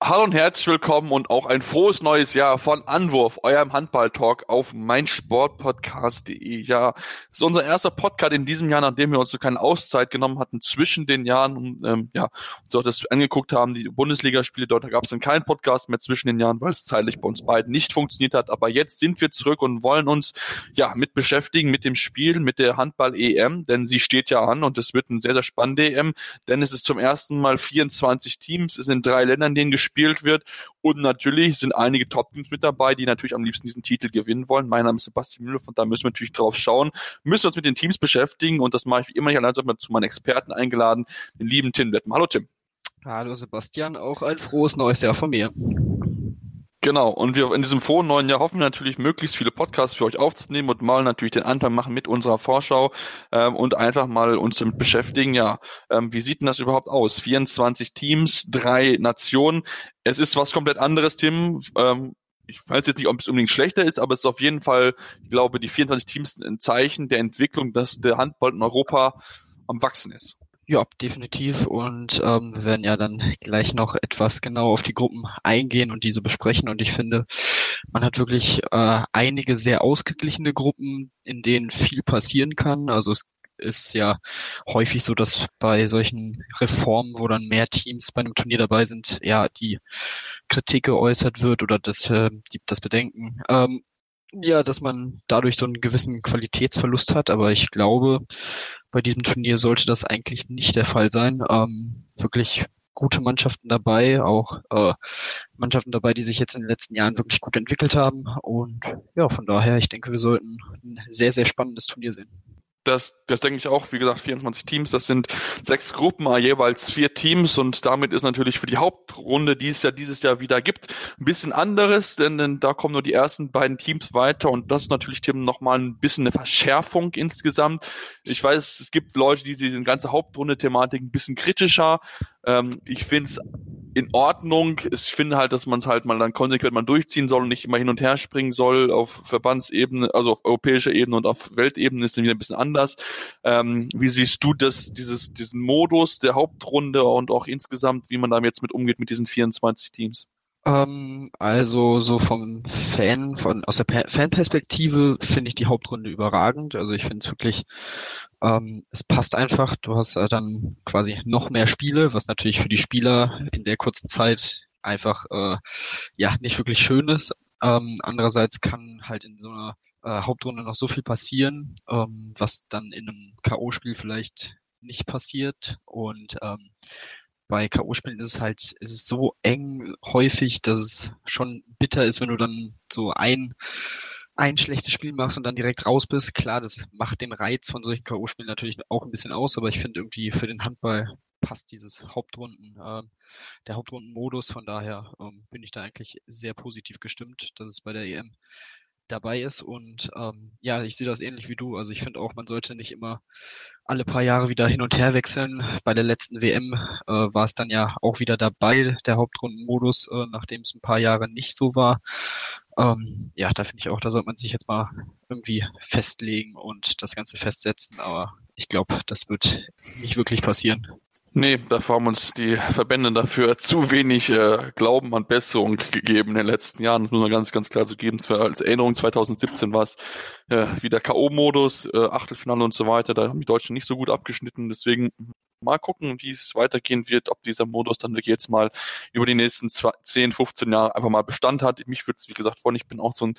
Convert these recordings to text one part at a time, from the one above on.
Hallo und herzlich willkommen und auch ein frohes neues Jahr von Anwurf, eurem Handball-Talk auf meinsportpodcast.de. Ja, ist unser erster Podcast in diesem Jahr, nachdem wir uns so keine Auszeit genommen hatten zwischen den Jahren und ähm, ja, uns auch das angeguckt haben, die Bundesligaspiele, dort gab es dann keinen Podcast mehr zwischen den Jahren, weil es zeitlich bei uns beiden nicht funktioniert hat. Aber jetzt sind wir zurück und wollen uns ja mit beschäftigen, mit dem Spiel, mit der Handball-EM, denn sie steht ja an und es wird ein sehr, sehr spannende EM, denn es ist zum ersten Mal 24 Teams, es sind drei Länder, in denen gespielt wird. Und natürlich sind einige Top-Teams mit dabei, die natürlich am liebsten diesen Titel gewinnen wollen. Mein Name ist Sebastian Müller, von da müssen wir natürlich drauf schauen, müssen uns mit den Teams beschäftigen und das mache ich wie immer nicht allein, sondern zu meinen Experten eingeladen, den lieben Tim Wettmann. Hallo Tim. Hallo Sebastian, auch ein frohes neues Jahr von mir. Genau, und wir in diesem frohen neuen Jahr hoffen natürlich, möglichst viele Podcasts für euch aufzunehmen und mal natürlich den Anfang machen mit unserer Vorschau ähm, und einfach mal uns damit beschäftigen, ja, ähm, wie sieht denn das überhaupt aus? 24 Teams, drei Nationen. Es ist was komplett anderes, Tim. Ähm, ich weiß jetzt nicht, ob es unbedingt schlechter ist, aber es ist auf jeden Fall, ich glaube, die 24 Teams ein Zeichen der Entwicklung, dass der Handball in Europa am Wachsen ist. Ja, definitiv. Und ähm, wir werden ja dann gleich noch etwas genau auf die Gruppen eingehen und diese besprechen. Und ich finde, man hat wirklich äh, einige sehr ausgeglichene Gruppen, in denen viel passieren kann. Also es ist ja häufig so, dass bei solchen Reformen, wo dann mehr Teams bei einem Turnier dabei sind, ja die Kritik geäußert wird oder das, äh, die, das Bedenken. Ähm, ja, dass man dadurch so einen gewissen Qualitätsverlust hat, aber ich glaube, bei diesem Turnier sollte das eigentlich nicht der Fall sein. Ähm, wirklich gute Mannschaften dabei, auch äh, Mannschaften dabei, die sich jetzt in den letzten Jahren wirklich gut entwickelt haben. Und ja, von daher, ich denke, wir sollten ein sehr, sehr spannendes Turnier sehen das, das denke ich auch, wie gesagt, 24 Teams, das sind sechs Gruppen, jeweils vier Teams und damit ist natürlich für die Hauptrunde, die es ja dieses Jahr wieder gibt, ein bisschen anderes, denn, denn da kommen nur die ersten beiden Teams weiter und das ist natürlich, Tim, nochmal ein bisschen eine Verschärfung insgesamt. Ich weiß, es gibt Leute, die diese ganze Hauptrunde-Thematik ein bisschen kritischer. Ähm, ich finde es in Ordnung. Ich finde halt, dass man es halt mal dann konsequent mal durchziehen soll und nicht immer hin und her springen soll auf Verbandsebene, also auf europäischer Ebene und auf Weltebene ist dann wieder ein bisschen anders. Ähm, wie siehst du das, dieses, diesen Modus der Hauptrunde und auch insgesamt, wie man da jetzt mit umgeht mit diesen 24 Teams? Ähm, also so vom Fan, von aus der Fanperspektive finde ich die Hauptrunde überragend. Also ich finde es wirklich, ähm, es passt einfach. Du hast äh, dann quasi noch mehr Spiele, was natürlich für die Spieler in der kurzen Zeit einfach äh, ja nicht wirklich schön ist. Ähm, andererseits kann halt in so einer äh, Hauptrunde noch so viel passieren, ähm, was dann in einem KO-Spiel vielleicht nicht passiert und ähm, bei K.O.-Spielen ist es halt, ist es so eng häufig, dass es schon bitter ist, wenn du dann so ein, ein schlechtes Spiel machst und dann direkt raus bist. Klar, das macht den Reiz von solchen K.O.-Spielen natürlich auch ein bisschen aus, aber ich finde irgendwie für den Handball passt dieses Hauptrunden, äh, der Hauptrundenmodus. Von daher ähm, bin ich da eigentlich sehr positiv gestimmt, dass es bei der EM dabei ist. Und ähm, ja, ich sehe das ähnlich wie du. Also ich finde auch, man sollte nicht immer alle paar Jahre wieder hin und her wechseln. Bei der letzten WM äh, war es dann ja auch wieder dabei, der Hauptrundenmodus, äh, nachdem es ein paar Jahre nicht so war. Ähm, ja, da finde ich auch, da sollte man sich jetzt mal irgendwie festlegen und das Ganze festsetzen. Aber ich glaube, das wird nicht wirklich passieren. Nee, dafür haben uns die Verbände dafür zu wenig äh, Glauben an Besserung gegeben in den letzten Jahren. Das muss man ganz, ganz klar so geben. Als Erinnerung 2017 war es äh, wieder K.O.-Modus, äh, Achtelfinale und so weiter. Da haben die Deutschen nicht so gut abgeschnitten. Deswegen mal gucken, wie es weitergehen wird, ob dieser Modus dann wirklich jetzt mal über die nächsten 10, 15 Jahre einfach mal Bestand hat. Mich würde es, wie gesagt, freuen. Ich bin auch so ein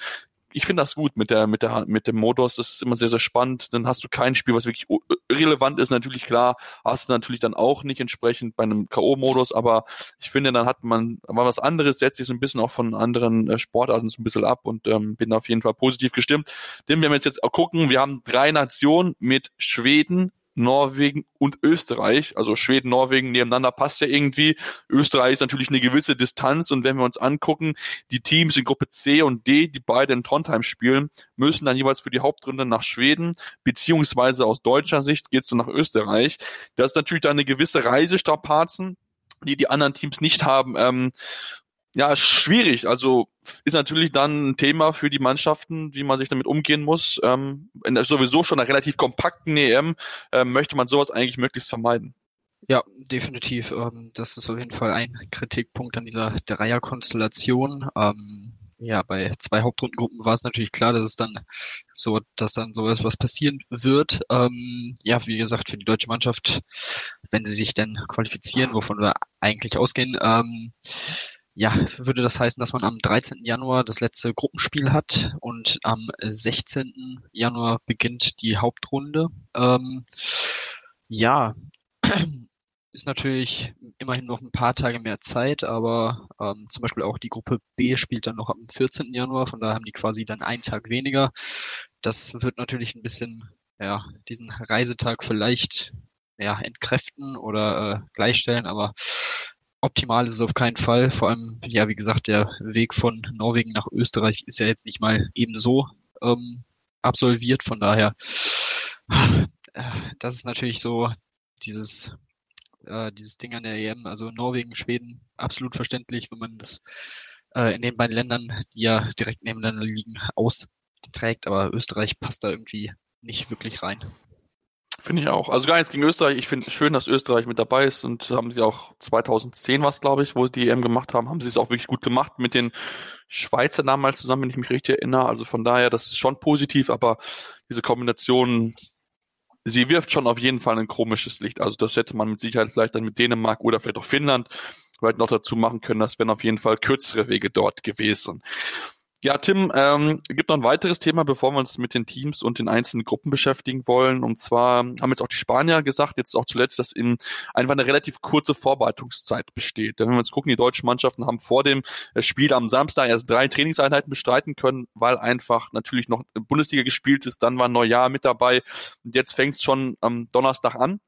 ich finde das gut mit der, mit der, mit dem Modus. Das ist immer sehr, sehr spannend. Dann hast du kein Spiel, was wirklich relevant ist. Natürlich klar, hast du natürlich dann auch nicht entsprechend bei einem K.O.-Modus, aber ich finde, dann hat man mal was anderes, setzt sich so ein bisschen auch von anderen äh, Sportarten so ein bisschen ab und ähm, bin auf jeden Fall positiv gestimmt. Denn wir jetzt jetzt auch gucken, wir haben drei Nationen mit Schweden, Norwegen und Österreich. Also Schweden, Norwegen nebeneinander passt ja irgendwie. Österreich ist natürlich eine gewisse Distanz und wenn wir uns angucken, die Teams in Gruppe C und D, die beide in Trondheim spielen, müssen dann jeweils für die Hauptrunde nach Schweden, beziehungsweise aus deutscher Sicht geht es dann nach Österreich. Das ist natürlich dann eine gewisse Reisestrapazen, die die anderen Teams nicht haben. Ähm, ja, schwierig. Also ist natürlich dann ein Thema für die Mannschaften, wie man sich damit umgehen muss. Ähm, in sowieso schon einer relativ kompakten EM ähm, möchte man sowas eigentlich möglichst vermeiden. Ja, definitiv. Ähm, das ist auf jeden Fall ein Kritikpunkt an dieser Dreierkonstellation. Ähm, ja, bei zwei Hauptrundengruppen war es natürlich klar, dass es dann so, dass dann sowas was passieren wird. Ähm, ja, wie gesagt, für die deutsche Mannschaft, wenn sie sich dann qualifizieren, wovon wir eigentlich ausgehen, ähm, ja, würde das heißen, dass man am 13. Januar das letzte Gruppenspiel hat und am 16. Januar beginnt die Hauptrunde. Ähm, ja, ist natürlich immerhin noch ein paar Tage mehr Zeit, aber ähm, zum Beispiel auch die Gruppe B spielt dann noch am 14. Januar, von daher haben die quasi dann einen Tag weniger. Das wird natürlich ein bisschen, ja, diesen Reisetag vielleicht ja, entkräften oder äh, gleichstellen, aber optimal ist es auf keinen Fall. Vor allem, ja, wie gesagt, der Weg von Norwegen nach Österreich ist ja jetzt nicht mal ebenso ähm, absolviert. Von daher, das ist natürlich so dieses äh, dieses Ding an der EM. Also Norwegen, Schweden, absolut verständlich, wenn man das äh, in den beiden Ländern, die ja direkt nebeneinander liegen, austrägt. Aber Österreich passt da irgendwie nicht wirklich rein. Finde ich auch. Also gar nichts gegen Österreich. Ich finde schön, dass Österreich mit dabei ist und haben sie auch 2010 was, glaube ich, wo sie die EM gemacht haben, haben sie es auch wirklich gut gemacht mit den Schweizer damals zusammen, wenn ich mich richtig erinnere. Also von daher, das ist schon positiv, aber diese Kombination, sie wirft schon auf jeden Fall ein komisches Licht. Also das hätte man mit Sicherheit vielleicht dann mit Dänemark oder vielleicht auch Finnland vielleicht noch dazu machen können. Das wären auf jeden Fall kürzere Wege dort gewesen. Ja, Tim, ähm, gibt noch ein weiteres Thema, bevor wir uns mit den Teams und den einzelnen Gruppen beschäftigen wollen. Und zwar haben jetzt auch die Spanier gesagt, jetzt auch zuletzt, dass in einfach eine relativ kurze Vorbereitungszeit besteht. Denn wenn wir uns gucken, die deutschen Mannschaften haben vor dem äh, Spiel am Samstag erst drei Trainingseinheiten bestreiten können, weil einfach natürlich noch Bundesliga gespielt ist, dann war Neujahr mit dabei. Und jetzt fängt es schon am Donnerstag an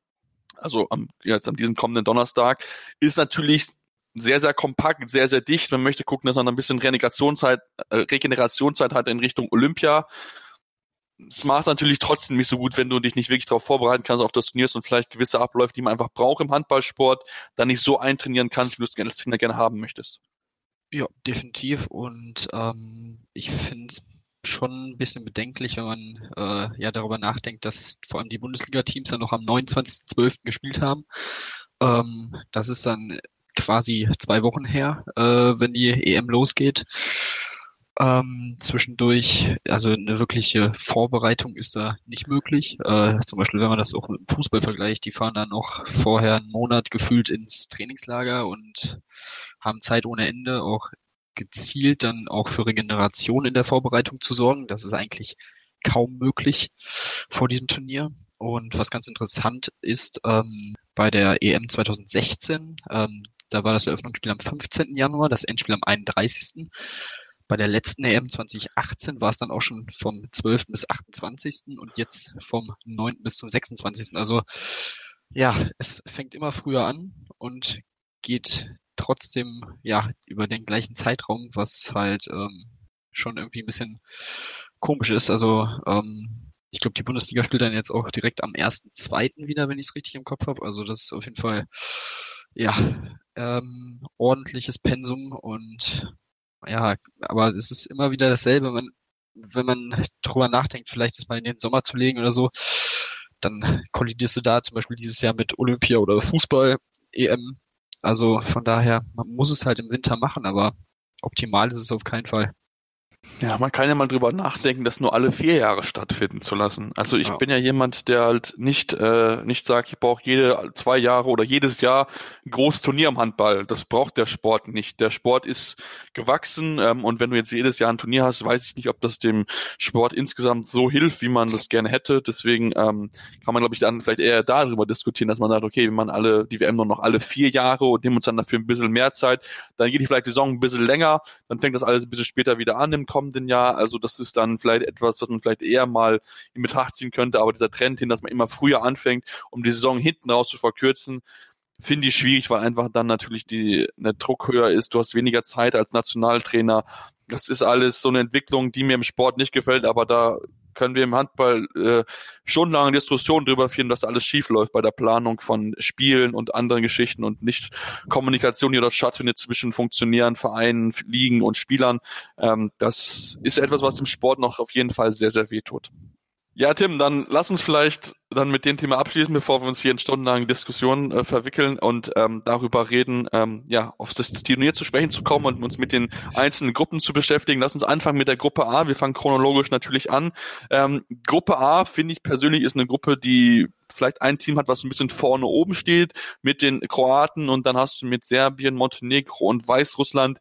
also am, jetzt an diesem kommenden Donnerstag, ist natürlich sehr, sehr kompakt, sehr, sehr dicht. Man möchte gucken, dass man ein bisschen Regenerationszeit, äh, Regenerationszeit hat in Richtung Olympia. Es macht natürlich trotzdem nicht so gut, wenn du dich nicht wirklich darauf vorbereiten kannst auf das Turnier und vielleicht gewisse Abläufe, die man einfach braucht im Handballsport, dann nicht so eintrainieren kannst, wie du es gerne als Trainer gerne haben möchtest. Ja, definitiv. Und ähm, ich finde es schon ein bisschen bedenklich, wenn man äh, ja darüber nachdenkt, dass vor allem die Bundesliga-Teams ja noch am 29.12. gespielt haben. Ähm, das ist dann quasi zwei Wochen her, äh, wenn die EM losgeht. Ähm, zwischendurch, also eine wirkliche Vorbereitung ist da nicht möglich. Äh, zum Beispiel, wenn man das auch mit dem Fußball vergleicht, die fahren dann noch vorher einen Monat gefühlt ins Trainingslager und haben Zeit ohne Ende, auch gezielt dann auch für Regeneration in der Vorbereitung zu sorgen. Das ist eigentlich kaum möglich vor diesem Turnier. Und was ganz interessant ist, ähm, bei der EM 2016, ähm, da war das Eröffnungsspiel am 15. Januar, das Endspiel am 31. Bei der letzten EM 2018 war es dann auch schon vom 12. bis 28. und jetzt vom 9. bis zum 26. Also ja, es fängt immer früher an und geht trotzdem ja über den gleichen Zeitraum, was halt ähm, schon irgendwie ein bisschen komisch ist. Also ähm, ich glaube, die Bundesliga spielt dann jetzt auch direkt am 1.2. wieder, wenn ich es richtig im Kopf habe. Also das ist auf jeden Fall ja, ähm, ordentliches Pensum und ja, aber es ist immer wieder dasselbe. Man, wenn man drüber nachdenkt, vielleicht es mal in den Sommer zu legen oder so, dann kollidierst du da zum Beispiel dieses Jahr mit Olympia oder Fußball, EM. Also von daher, man muss es halt im Winter machen, aber optimal ist es auf keinen Fall. Ja, man kann ja mal drüber nachdenken, das nur alle vier Jahre stattfinden zu lassen. Also ich ja. bin ja jemand, der halt nicht äh, nicht sagt, ich brauche jede zwei Jahre oder jedes Jahr ein großes Turnier im Handball. Das braucht der Sport nicht. Der Sport ist gewachsen ähm, und wenn du jetzt jedes Jahr ein Turnier hast, weiß ich nicht, ob das dem Sport insgesamt so hilft, wie man das gerne hätte. Deswegen ähm, kann man, glaube ich, dann vielleicht eher darüber diskutieren, dass man sagt, okay, wenn man alle die WM nur noch alle vier Jahre und nehmen uns dann dafür ein bisschen mehr Zeit, dann geht die vielleicht die Saison ein bisschen länger, dann fängt das alles ein bisschen später wieder an im kommenden Jahr. Also das ist dann vielleicht etwas, was man vielleicht eher mal in Betracht ziehen könnte. Aber dieser Trend hin, dass man immer früher anfängt, um die Saison hinten raus zu verkürzen, finde ich schwierig, weil einfach dann natürlich die, der Druck höher ist. Du hast weniger Zeit als Nationaltrainer. Das ist alles so eine Entwicklung, die mir im Sport nicht gefällt, aber da können wir im Handball äh, schon lange Diskussionen darüber führen, dass alles schief läuft bei der Planung von Spielen und anderen Geschichten und nicht Kommunikation, die dort stattfindet zwischen Funktionären, Vereinen, Ligen und Spielern. Ähm, das ist etwas, was dem Sport noch auf jeden Fall sehr, sehr weh tut. Ja, Tim, dann lass uns vielleicht dann mit dem Thema abschließen, bevor wir uns hier in stundenlangen Diskussionen äh, verwickeln und ähm, darüber reden, ähm, ja, auf das Turnier zu sprechen zu kommen und uns mit den einzelnen Gruppen zu beschäftigen. Lass uns anfangen mit der Gruppe A. Wir fangen chronologisch natürlich an. Ähm, Gruppe A, finde ich persönlich, ist eine Gruppe, die vielleicht ein Team hat, was ein bisschen vorne oben steht mit den Kroaten und dann hast du mit Serbien, Montenegro und Weißrussland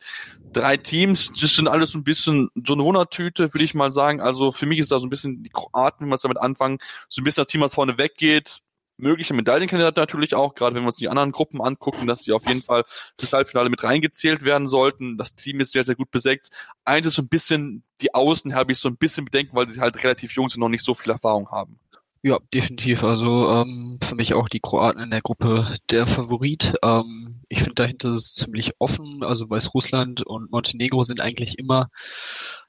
drei Teams. Das sind alles so ein bisschen so eine Wundertüte, würde ich mal sagen. Also für mich ist da so ein bisschen die Kroaten, wenn wir es damit anfangen, so ein bisschen das Team, was vorne weggeht. Mögliche Medaillenkandidat natürlich auch, gerade wenn wir uns die anderen Gruppen angucken, dass sie auf jeden Fall fürs Halbfinale mit reingezählt werden sollten. Das Team ist sehr, sehr gut besetzt. Eins ist so ein bisschen, die Außen habe ich so ein bisschen bedenken, weil sie halt relativ jung sind und noch nicht so viel Erfahrung haben. Ja, definitiv. Also ähm, für mich auch die Kroaten in der Gruppe der Favorit. Ähm, ich finde dahinter ist es ziemlich offen. Also Weißrussland und Montenegro sind eigentlich immer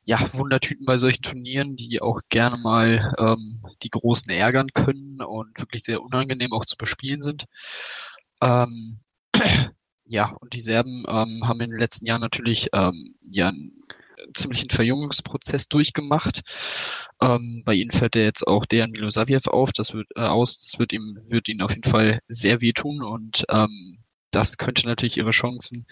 ja Wundertüten bei solchen Turnieren, die auch gerne mal ähm, die Großen ärgern können und wirklich sehr unangenehm auch zu bespielen sind. Ähm, ja, und die Serben ähm, haben in den letzten Jahren natürlich ähm, ja ziemlichen Verjüngungsprozess durchgemacht. Ähm, bei ihnen fällt ja jetzt auch der Milosaviev auf, das wird äh, aus, das wird ihm, wird ihnen auf jeden Fall sehr wehtun und ähm, das könnte natürlich ihre Chancen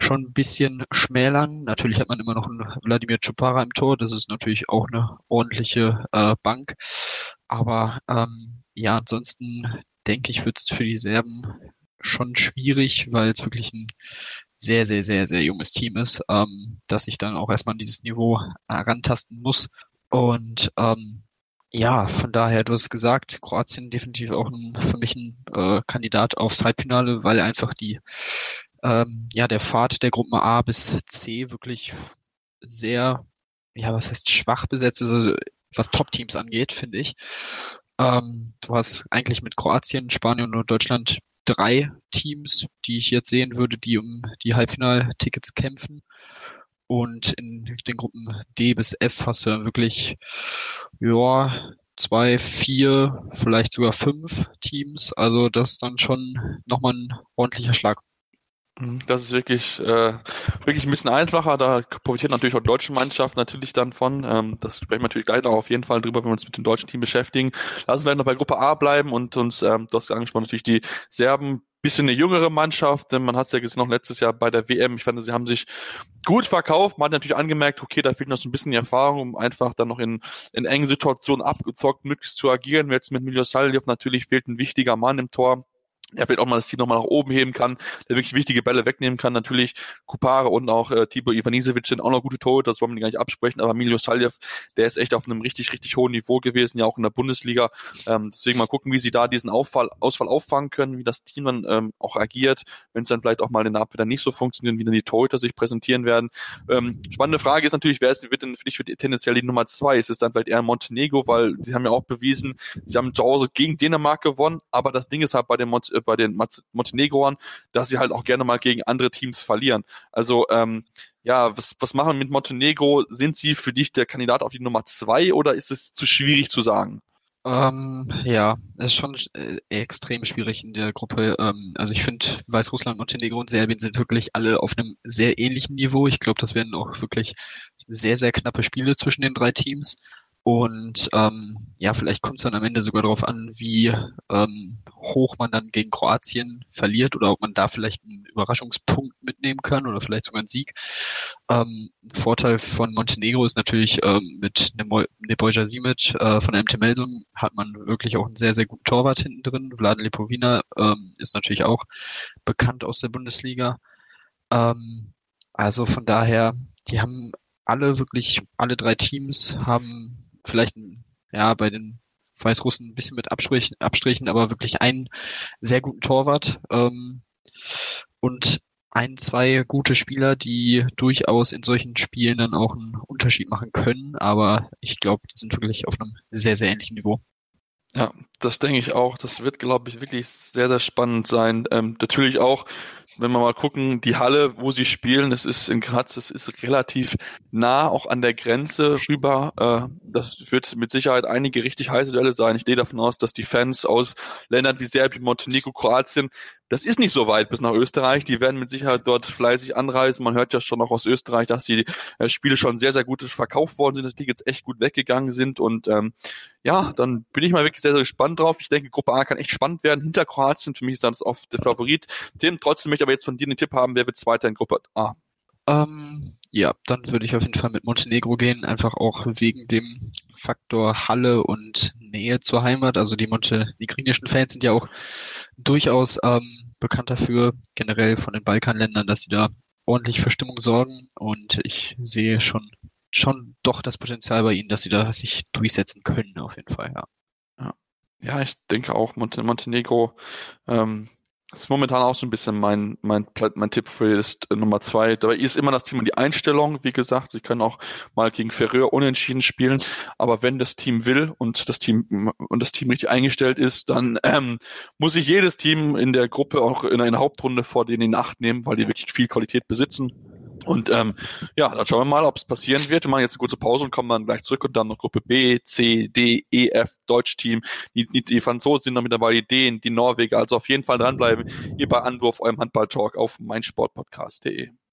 schon ein bisschen schmälern. Natürlich hat man immer noch einen Wladimir Chupara im Tor, das ist natürlich auch eine ordentliche äh, Bank. Aber ähm, ja, ansonsten denke ich, wird es für die Serben schon schwierig, weil es wirklich ein sehr, sehr, sehr, sehr junges Team ist, ähm, dass ich dann auch erstmal an dieses Niveau herantasten muss. Und ähm, ja, von daher, du hast gesagt, Kroatien definitiv auch ein, für mich ein äh, Kandidat aufs Halbfinale, weil einfach die ähm, ja der Pfad der Gruppen A bis C wirklich sehr, ja, was heißt schwach besetzt ist, also was Top-Teams angeht, finde ich. Ähm, du hast eigentlich mit Kroatien, Spanien und Deutschland drei Teams, die ich jetzt sehen würde, die um die Halbfinaltickets kämpfen. Und in den Gruppen D bis F hast du dann wirklich, ja, zwei, vier, vielleicht sogar fünf Teams. Also das ist dann schon nochmal ein ordentlicher Schlag. Mhm, das ist wirklich, äh, wirklich ein bisschen einfacher. Da profitiert natürlich auch die deutsche Mannschaft natürlich dann von. Ähm, das sprechen wir natürlich gleich auch auf jeden Fall drüber, wenn wir uns mit dem deutschen Team beschäftigen. Lassen wir noch bei Gruppe A bleiben und uns, ähm, du hast angesprochen, natürlich die Serben bisschen eine jüngere Mannschaft, denn man hat es ja gesehen noch letztes Jahr bei der WM. Ich fand, sie haben sich gut verkauft. Man hat natürlich angemerkt, okay, da fehlt noch so ein bisschen die Erfahrung, um einfach dann noch in, in engen Situationen abgezockt möglichst zu agieren. Jetzt mit Miljo Saljev natürlich fehlt ein wichtiger Mann im Tor er vielleicht auch mal das Team nochmal nach oben heben kann, der wirklich wichtige Bälle wegnehmen kann. Natürlich Kupare und auch äh, Tibor Ivanisevic sind auch noch gute Tore, das wollen wir gar nicht absprechen, aber Emilio Saljev, der ist echt auf einem richtig, richtig hohen Niveau gewesen, ja auch in der Bundesliga. Ähm, deswegen mal gucken, wie sie da diesen Auffall, Ausfall auffangen können, wie das Team dann ähm, auch agiert, wenn es dann vielleicht auch mal in der Abwehr nicht so funktioniert, wie dann die Torhüter sich präsentieren werden. Ähm, spannende Frage ist natürlich, wer ist, wird denn für dich tendenziell die Nummer zwei? Ist es dann vielleicht eher Montenegro, weil sie haben ja auch bewiesen, sie haben zu Hause gegen Dänemark gewonnen, aber das Ding ist halt bei den Mont bei den Montenegroern, dass sie halt auch gerne mal gegen andere Teams verlieren. Also ähm, ja, was, was machen wir mit Montenegro? Sind sie für dich der Kandidat auf die Nummer zwei oder ist es zu schwierig zu sagen? Ähm, ja, es ist schon äh, extrem schwierig in der Gruppe. Ähm, also ich finde, Weißrussland, Montenegro und Serbien sind wirklich alle auf einem sehr ähnlichen Niveau. Ich glaube, das werden auch wirklich sehr, sehr knappe Spiele zwischen den drei Teams. Und ähm, ja, vielleicht kommt es dann am Ende sogar darauf an, wie ähm, hoch man dann gegen Kroatien verliert oder ob man da vielleicht einen Überraschungspunkt mitnehmen kann oder vielleicht sogar einen Sieg. Ähm, Vorteil von Montenegro ist natürlich ähm, mit Nebojsa Simic äh, von MT Melsung hat man wirklich auch einen sehr, sehr guten Torwart hinten drin. Vladen Lipovina ähm, ist natürlich auch bekannt aus der Bundesliga. Ähm, also von daher, die haben alle wirklich, alle drei Teams haben vielleicht ja bei den Weißrussen ein bisschen mit Abstrichen, Abstrichen aber wirklich einen sehr guten Torwart ähm, und ein, zwei gute Spieler, die durchaus in solchen Spielen dann auch einen Unterschied machen können, aber ich glaube, die sind wirklich auf einem sehr, sehr ähnlichen Niveau. Ja, das denke ich auch. Das wird, glaube ich, wirklich sehr, sehr spannend sein. Ähm, natürlich auch, wenn wir mal gucken, die Halle, wo sie spielen, das ist in Graz, das ist relativ nah auch an der Grenze rüber. Äh, das wird mit Sicherheit einige richtig heiße Duelle sein. Ich gehe davon aus, dass die Fans aus Ländern wie Serbien, Montenegro, Kroatien das ist nicht so weit bis nach Österreich. Die werden mit Sicherheit dort fleißig anreisen. Man hört ja schon auch aus Österreich, dass die äh, Spiele schon sehr, sehr gut verkauft worden sind, dass die jetzt echt gut weggegangen sind. Und ähm, ja, dann bin ich mal wirklich sehr, sehr gespannt drauf. Ich denke, Gruppe A kann echt spannend werden. Hinter Kroatien, für mich ist das oft der Favorit. Tim, trotzdem möchte ich aber jetzt von dir einen Tipp haben, wer wird Zweiter in Gruppe A? Ähm, ja, dann würde ich auf jeden Fall mit Montenegro gehen, einfach auch wegen dem Faktor Halle und Nähe zur Heimat. Also die montenegrinischen Fans sind ja auch durchaus ähm, bekannt dafür, generell von den Balkanländern, dass sie da ordentlich für Stimmung sorgen. Und ich sehe schon, schon doch das Potenzial bei ihnen, dass sie da sich durchsetzen können, auf jeden Fall, ja. Ja, ich denke auch, Montenegro ähm, das ist momentan auch so ein bisschen mein, mein, mein Tipp für das äh, Nummer zwei. Dabei ist immer das Thema die Einstellung. Wie gesagt, sie können auch mal gegen Ferreur unentschieden spielen. Aber wenn das Team will und das Team, und das Team richtig eingestellt ist, dann ähm, muss sich jedes Team in der Gruppe auch in einer Hauptrunde vor denen in Acht nehmen, weil die wirklich viel Qualität besitzen. Und ähm, ja, dann schauen wir mal, ob es passieren wird. Wir machen jetzt eine kurze Pause und kommen dann gleich zurück und dann noch Gruppe B, C, D, E, F, Deutsch-Team. Die, die, die Franzosen sind noch mit dabei, die Dänen, die Norweger. Also auf jeden Fall dranbleiben. Hier bei Anwurf, eurem Handball-Talk auf meinsportpodcast.de.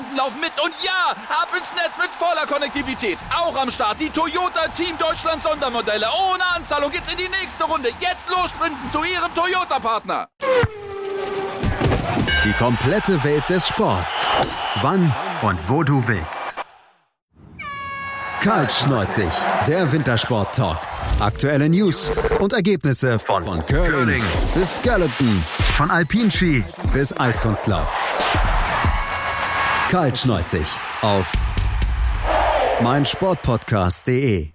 Sicherheitsassistenten laufen mit. Und ja, ab ins Netz mit voller Konnektivität. Auch am Start die Toyota Team Deutschland Sondermodelle. Ohne Anzahlung geht's in die nächste Runde. Jetzt los sprinten zu ihrem Toyota-Partner. Die komplette Welt des Sports. Wann und wo du willst. Kaltschneuzig, der Wintersport-Talk. Aktuelle News und Ergebnisse von, von Curling bis Skeleton, von Alpinski bis Eiskunstlauf. Kaltschneuzig auf meinsportpodcast.de.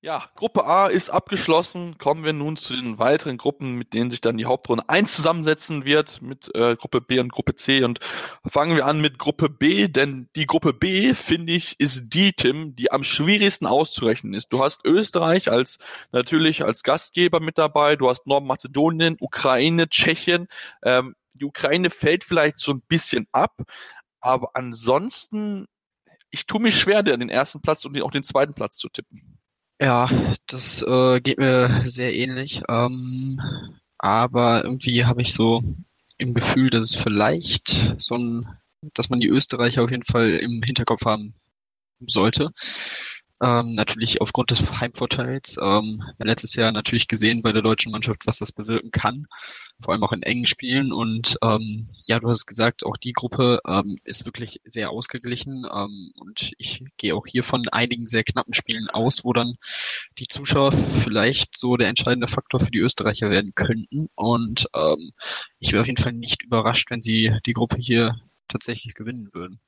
Ja, Gruppe A ist abgeschlossen. Kommen wir nun zu den weiteren Gruppen, mit denen sich dann die Hauptrunde 1 zusammensetzen wird, mit äh, Gruppe B und Gruppe C. Und fangen wir an mit Gruppe B, denn die Gruppe B, finde ich, ist die, Tim, die am schwierigsten auszurechnen ist. Du hast Österreich als natürlich als Gastgeber mit dabei, du hast Nordmazedonien, Ukraine, Tschechien. Ähm, die Ukraine fällt vielleicht so ein bisschen ab, aber ansonsten, ich tue mich schwer, den ersten Platz und auch den zweiten Platz zu tippen. Ja, das äh, geht mir sehr ähnlich. Ähm, aber irgendwie habe ich so im Gefühl, dass es vielleicht so ein, dass man die Österreicher auf jeden Fall im Hinterkopf haben sollte. Ähm, natürlich aufgrund des Heimvorteils. Ähm, letztes Jahr natürlich gesehen bei der deutschen Mannschaft, was das bewirken kann, vor allem auch in engen Spielen. Und ähm, ja, du hast gesagt, auch die Gruppe ähm, ist wirklich sehr ausgeglichen. Ähm, und ich gehe auch hier von einigen sehr knappen Spielen aus, wo dann die Zuschauer vielleicht so der entscheidende Faktor für die Österreicher werden könnten. Und ähm, ich wäre auf jeden Fall nicht überrascht, wenn sie die Gruppe hier tatsächlich gewinnen würden.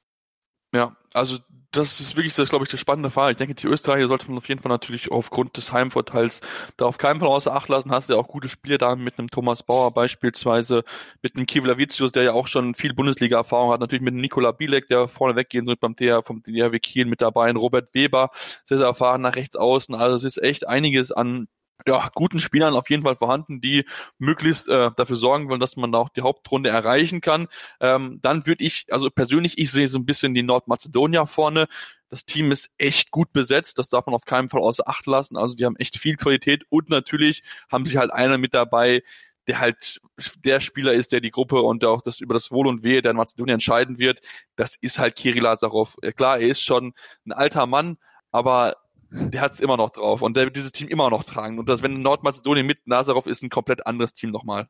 Ja, also das ist wirklich, das glaube ich, der spannende Fall. Ich denke, die Österreicher sollte man auf jeden Fall natürlich aufgrund des Heimvorteils da auf keinen Fall außer Acht lassen. Hast du ja auch gute Spiele da mit einem Thomas Bauer beispielsweise, mit einem Kivlavicius, der ja auch schon viel Bundesliga-Erfahrung hat, natürlich mit einem Nikola Bielek, der vorne weggehen soll beim DR, vom DRW Kiel mit dabei, ein Robert Weber, sehr, sehr erfahren nach rechts außen. Also es ist echt einiges an ja, guten Spielern auf jeden Fall vorhanden, die möglichst äh, dafür sorgen wollen, dass man da auch die Hauptrunde erreichen kann. Ähm, dann würde ich, also persönlich, ich sehe so ein bisschen die Nordmazedonier vorne. Das Team ist echt gut besetzt, das darf man auf keinen Fall außer Acht lassen. Also die haben echt viel Qualität und natürlich haben sie halt einer mit dabei, der halt der Spieler ist, der die Gruppe und auch das über das Wohl und Wehe der Mazedonier entscheiden wird. Das ist halt Kirill Lazarov. Klar, er ist schon ein alter Mann, aber der hat es immer noch drauf und der wird dieses Team immer noch tragen. Und das, wenn Nordmazedonien mit Nazarov ist, ein komplett anderes Team nochmal.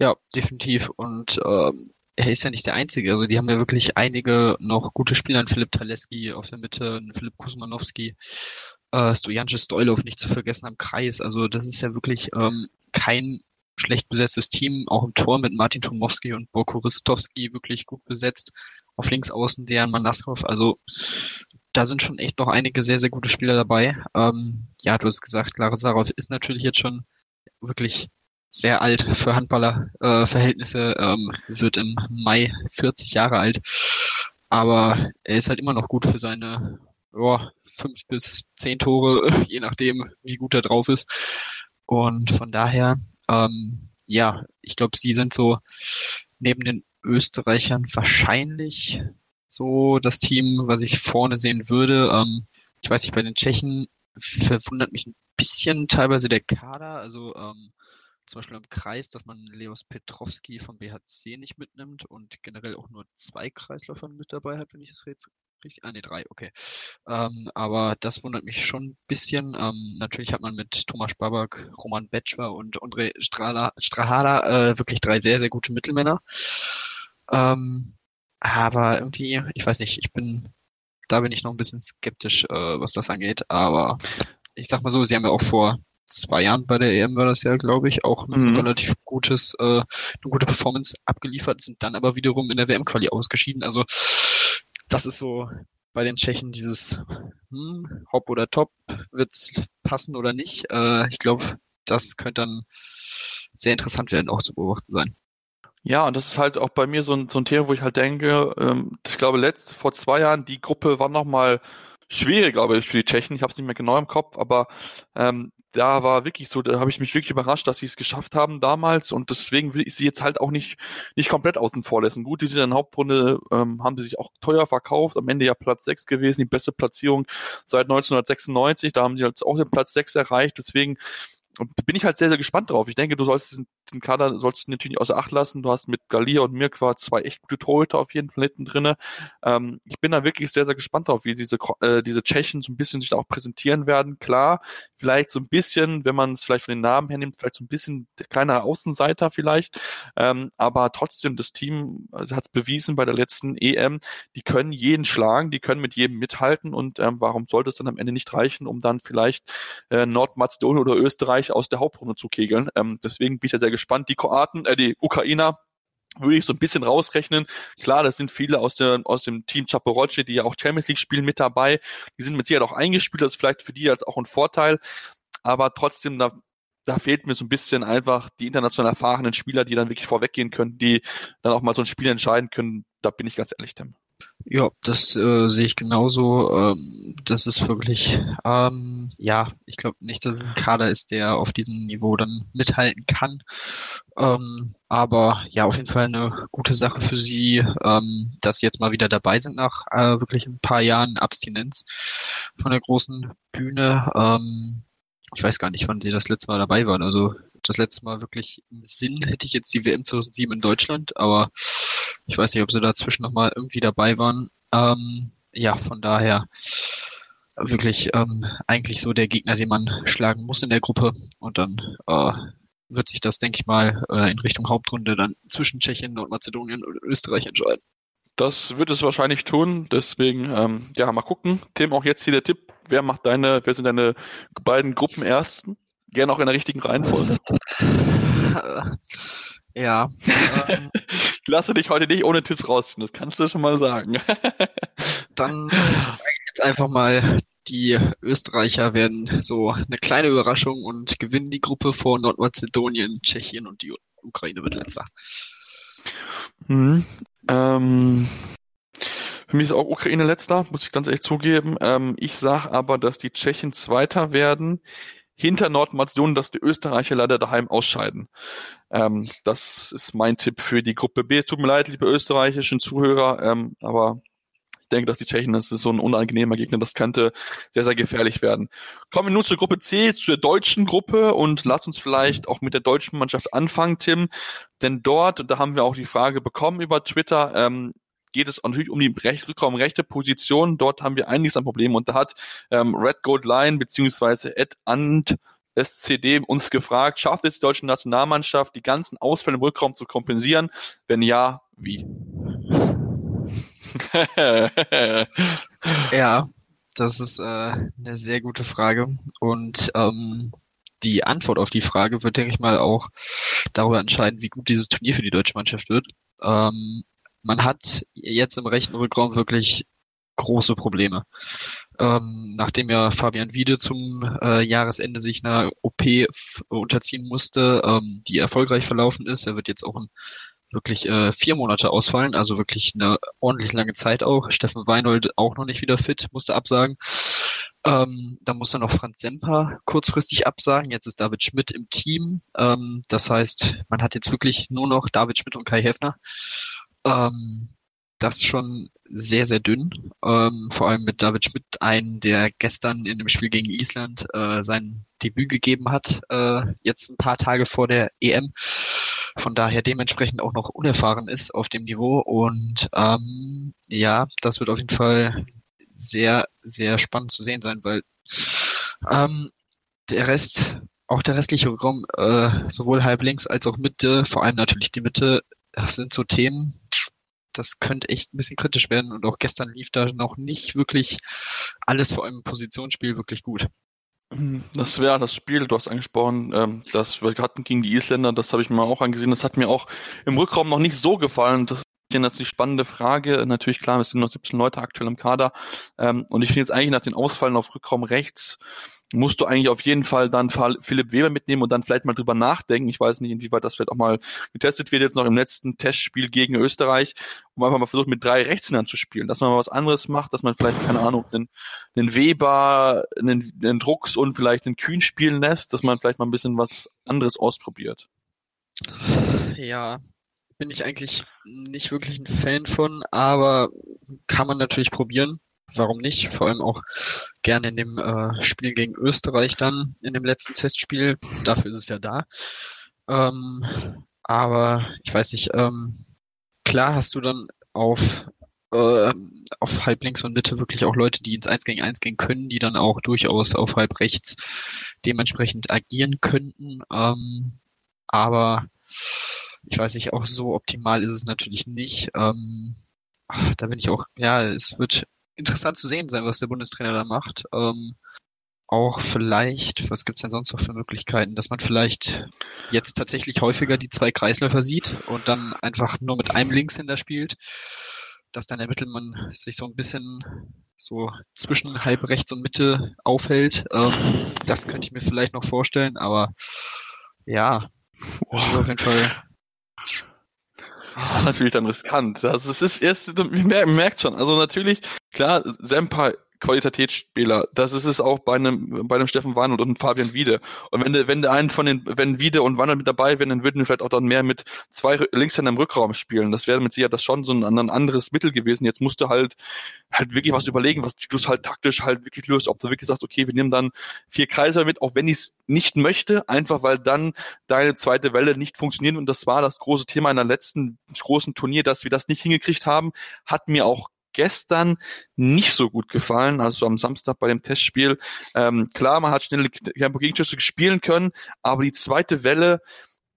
Ja, definitiv. Und ähm, er ist ja nicht der Einzige. Also die haben ja wirklich einige noch gute Spieler. Philipp Taleski auf der Mitte, Philipp Kusmanowski, äh, Stojanče Stoilov nicht zu vergessen am Kreis. Also das ist ja wirklich ähm, kein schlecht besetztes Team. Auch im Tor mit Martin Tomowski und Borko Ristowski wirklich gut besetzt. Auf links außen der Manaskov. Also da sind schon echt noch einige sehr, sehr gute Spieler dabei. Ähm, ja, du hast gesagt, Lara Sarov ist natürlich jetzt schon wirklich sehr alt für Handballer-Verhältnisse, äh, ähm, wird im Mai 40 Jahre alt. Aber er ist halt immer noch gut für seine oh, fünf bis zehn Tore, je nachdem, wie gut er drauf ist. Und von daher, ähm, ja, ich glaube, sie sind so neben den Österreichern wahrscheinlich so das Team, was ich vorne sehen würde. Ähm, ich weiß nicht, bei den Tschechen verwundert mich ein bisschen teilweise der Kader. Also ähm, zum Beispiel im Kreis, dass man Leos Petrovski vom BHC nicht mitnimmt und generell auch nur zwei Kreisläufer mit dabei hat, wenn ich das richtig. Ah, nee, drei, okay. Ähm, aber das wundert mich schon ein bisschen. Ähm, natürlich hat man mit Thomas Babak, Roman Betschwer und André Strahada äh, wirklich drei sehr, sehr gute Mittelmänner. Ähm, aber irgendwie, ich weiß nicht, ich bin, da bin ich noch ein bisschen skeptisch, äh, was das angeht. Aber ich sag mal so, sie haben ja auch vor zwei Jahren bei der EM war das ja, glaube ich, auch ein mhm. relativ gutes, äh, eine gute Performance abgeliefert, sind dann aber wiederum in der WM-Quali ausgeschieden. Also das ist so bei den Tschechen dieses hm, Hop oder Top, wird's passen oder nicht. Äh, ich glaube, das könnte dann sehr interessant werden, auch zu beobachten sein. Ja, und das ist halt auch bei mir so ein, so ein Thema, wo ich halt denke, ähm, ich glaube, letzt, vor zwei Jahren, die Gruppe war nochmal schwierig, glaube ich, für die Tschechen. Ich habe es nicht mehr genau im Kopf, aber ähm, da war wirklich so, da habe ich mich wirklich überrascht, dass sie es geschafft haben damals und deswegen will ich sie jetzt halt auch nicht nicht komplett außen vor lassen. Gut, die sind in der Hauptrunde, ähm, haben sie sich auch teuer verkauft, am Ende ja Platz 6 gewesen, die beste Platzierung seit 1996, da haben sie jetzt auch den Platz 6 erreicht, deswegen bin ich halt sehr, sehr gespannt drauf. Ich denke, du sollst diesen, diesen Kader sollst natürlich nicht außer Acht lassen. Du hast mit Galia und Mirkwa zwei echt gute Torhüter auf jeden hinten drinne. Ähm, ich bin da wirklich sehr, sehr gespannt drauf, wie diese, äh, diese Tschechen so ein bisschen sich da auch präsentieren werden. Klar, vielleicht so ein bisschen, wenn man es vielleicht von den Namen her nimmt, vielleicht so ein bisschen der kleinere Außenseiter vielleicht. Ähm, aber trotzdem, das Team also hat es bewiesen bei der letzten EM, die können jeden schlagen, die können mit jedem mithalten und ähm, warum sollte es dann am Ende nicht reichen, um dann vielleicht äh, Nordmazedonien oder Österreich Österreich aus der Hauptrunde zu kegeln. Ähm, deswegen bin ich da sehr gespannt. Die Kroaten, äh, die Ukrainer würde ich so ein bisschen rausrechnen. Klar, das sind viele aus, der, aus dem Team Chaporocci, die ja auch Champions League spielen, mit dabei. Die sind mit Sicherheit auch eingespielt, das ist vielleicht für die als auch ein Vorteil. Aber trotzdem, da, da fehlt mir so ein bisschen einfach die international erfahrenen Spieler, die dann wirklich vorweggehen können, die dann auch mal so ein Spiel entscheiden können. Da bin ich ganz ehrlich, Tim. Ja, das äh, sehe ich genauso. Ähm, das ist wirklich, ähm, ja, ich glaube nicht, dass es ein Kader ist, der auf diesem Niveau dann mithalten kann. Ähm, aber ja, auf jeden Fall eine gute Sache für sie, ähm, dass sie jetzt mal wieder dabei sind nach äh, wirklich ein paar Jahren Abstinenz von der großen Bühne. Ähm, ich weiß gar nicht, wann sie das letzte Mal dabei waren. Also das letzte Mal wirklich im Sinn hätte ich jetzt die WM 2007 in Deutschland, aber ich weiß nicht, ob sie dazwischen nochmal irgendwie dabei waren. Ähm, ja, von daher wirklich ähm, eigentlich so der Gegner, den man schlagen muss in der Gruppe. Und dann äh, wird sich das, denke ich mal, äh, in Richtung Hauptrunde dann zwischen Tschechien, Nordmazedonien und Österreich entscheiden. Das wird es wahrscheinlich tun. Deswegen, ähm, ja, mal gucken. Tim, auch jetzt hier der Tipp. Wer macht deine, wer sind deine beiden Gruppenersten? Gerne auch in der richtigen Reihenfolge. Ja. Ähm, ich lasse dich heute nicht ohne Tipps rausziehen, das kannst du schon mal sagen. dann sage ich jetzt einfach mal, die Österreicher werden so eine kleine Überraschung und gewinnen die Gruppe vor Nordmazedonien, Tschechien und die Ukraine wird letzter. Mhm. Ähm, für mich ist auch Ukraine letzter, muss ich ganz ehrlich zugeben. Ähm, ich sage aber, dass die Tschechen Zweiter werden, hinter Nordmazedonien, dass die Österreicher leider daheim ausscheiden. Ähm, das ist mein Tipp für die Gruppe B. Es tut mir leid, liebe österreichischen Zuhörer, ähm, aber ich denke, dass die Tschechen, das ist so ein unangenehmer Gegner, das könnte sehr, sehr gefährlich werden. Kommen wir nun zur Gruppe C, zur deutschen Gruppe und lass uns vielleicht auch mit der deutschen Mannschaft anfangen, Tim. Denn dort, und da haben wir auch die Frage bekommen über Twitter, ähm, geht es natürlich um die Recht, Rückraumrechte Position. Dort haben wir einiges an Problemen und da hat ähm, Red Gold Line beziehungsweise Ed And SCD uns gefragt, schafft es die deutsche Nationalmannschaft, die ganzen Ausfälle im Rückraum zu kompensieren? Wenn ja, wie? ja, das ist äh, eine sehr gute Frage und ähm, die Antwort auf die Frage wird, denke ich mal, auch darüber entscheiden, wie gut dieses Turnier für die deutsche Mannschaft wird. Ähm, man hat jetzt im rechten Rückraum wirklich große Probleme. Ähm, nachdem ja Fabian Wiede zum äh, Jahresende sich einer OP unterziehen musste, ähm, die erfolgreich verlaufen ist, er wird jetzt auch ein, wirklich äh, vier Monate ausfallen, also wirklich eine ordentlich lange Zeit auch. Steffen Weinhold auch noch nicht wieder fit, musste absagen. Ähm, da muss dann noch Franz Semper kurzfristig absagen. Jetzt ist David Schmidt im Team. Ähm, das heißt, man hat jetzt wirklich nur noch David Schmidt und Kai Heffner. Ähm, das schon sehr, sehr dünn. Ähm, vor allem mit David Schmidt, einen, der gestern in dem Spiel gegen Island äh, sein Debüt gegeben hat, äh, jetzt ein paar Tage vor der EM. Von daher dementsprechend auch noch unerfahren ist auf dem Niveau. Und ähm, ja, das wird auf jeden Fall sehr, sehr spannend zu sehen sein, weil ähm, der Rest, auch der restliche Raum, äh, sowohl halb links als auch Mitte, vor allem natürlich die Mitte, das sind so Themen, das könnte echt ein bisschen kritisch werden. Und auch gestern lief da noch nicht wirklich alles vor allem Positionsspiel wirklich gut. Das wäre das Spiel, du hast angesprochen, ähm, das wir hatten gegen die Isländer, das habe ich mir auch angesehen. Das hat mir auch im Rückraum noch nicht so gefallen. Das ist die spannende Frage. Natürlich klar, es sind noch 17 Leute aktuell im Kader. Ähm, und ich finde jetzt eigentlich nach den Ausfallen auf Rückraum rechts musst du eigentlich auf jeden Fall dann Philipp Weber mitnehmen und dann vielleicht mal drüber nachdenken. Ich weiß nicht, inwieweit das vielleicht auch mal getestet wird jetzt noch im letzten Testspiel gegen Österreich, um einfach mal versucht, mit drei Rechtshändern zu spielen, dass man mal was anderes macht, dass man vielleicht, keine Ahnung, einen, einen Weber, einen, einen Drucks und vielleicht einen Kühn spielen lässt, dass man vielleicht mal ein bisschen was anderes ausprobiert. Ja, bin ich eigentlich nicht wirklich ein Fan von, aber kann man natürlich probieren warum nicht? Vor allem auch gerne in dem äh, Spiel gegen Österreich dann, in dem letzten Testspiel. Dafür ist es ja da. Ähm, aber ich weiß nicht, ähm, klar hast du dann auf äh, auf halb links und Mitte wirklich auch Leute, die ins 1 gegen 1 gehen können, die dann auch durchaus auf halb rechts dementsprechend agieren könnten. Ähm, aber ich weiß nicht, auch so optimal ist es natürlich nicht. Ähm, da bin ich auch, ja, es wird interessant zu sehen sein, was der Bundestrainer da macht. Ähm, auch vielleicht, was gibt's denn sonst noch für Möglichkeiten, dass man vielleicht jetzt tatsächlich häufiger die zwei Kreisläufer sieht und dann einfach nur mit einem Linkshänder spielt, dass dann der Mittelmann sich so ein bisschen so zwischen halb rechts und Mitte aufhält. Ähm, das könnte ich mir vielleicht noch vorstellen, aber ja, das ist auf jeden Fall natürlich dann riskant. Also es ist erst, man merkt schon, also natürlich, klar, Semper Qualitätsspieler. Das ist es auch bei einem, bei einem Steffen Weinhold und einem Fabian Wiede. Und wenn wenn der einen von den, wenn Wiede und Weinhold mit dabei wären, dann würden wir vielleicht auch dann mehr mit zwei Linkshändern im Rückraum spielen. Das wäre mit Sicherheit das schon so ein, ein anderes Mittel gewesen. Jetzt musst du halt, halt wirklich was überlegen, was du es halt taktisch halt wirklich löst. Ob du wirklich sagst, okay, wir nehmen dann vier Kreise mit, auch wenn ich es nicht möchte, einfach weil dann deine zweite Welle nicht funktioniert. Und das war das große Thema in der letzten großen Turnier, dass wir das nicht hingekriegt haben, hat mir auch gestern nicht so gut gefallen, also am Samstag bei dem Testspiel. Ähm, klar, man hat schnelle Tempo-Gegenschüsse spielen können, aber die zweite Welle,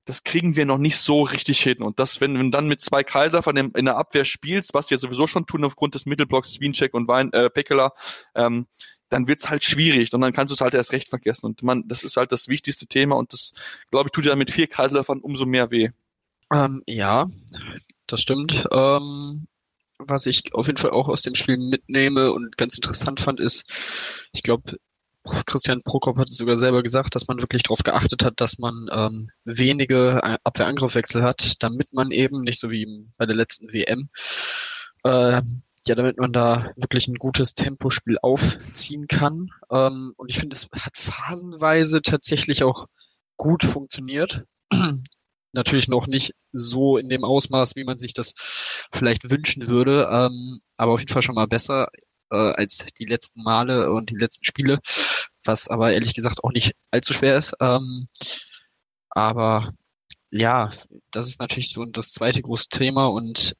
das kriegen wir noch nicht so richtig hin. Und das, wenn du dann mit zwei Kreisläufern in, in der Abwehr spielst, was wir sowieso schon tun aufgrund des Mittelblocks Swincheck und Wein, äh, Pekela, ähm, dann wird's halt schwierig und dann kannst du es halt erst recht vergessen. Und man, das ist halt das wichtigste Thema und das, glaube ich, tut dir dann mit vier Kreisläufern umso mehr weh. Ähm, ja, das stimmt. Ähm, was ich auf jeden Fall auch aus dem Spiel mitnehme und ganz interessant fand, ist, ich glaube, Christian Prokop hat es sogar selber gesagt, dass man wirklich darauf geachtet hat, dass man ähm, wenige Abwehrangriffwechsel hat, damit man eben, nicht so wie bei der letzten WM, äh, ja, damit man da wirklich ein gutes Tempospiel aufziehen kann. Ähm, und ich finde, es hat phasenweise tatsächlich auch gut funktioniert. Natürlich noch nicht so in dem Ausmaß, wie man sich das vielleicht wünschen würde, ähm, aber auf jeden Fall schon mal besser äh, als die letzten Male und die letzten Spiele, was aber ehrlich gesagt auch nicht allzu schwer ist. Ähm, aber ja, das ist natürlich so das zweite große Thema und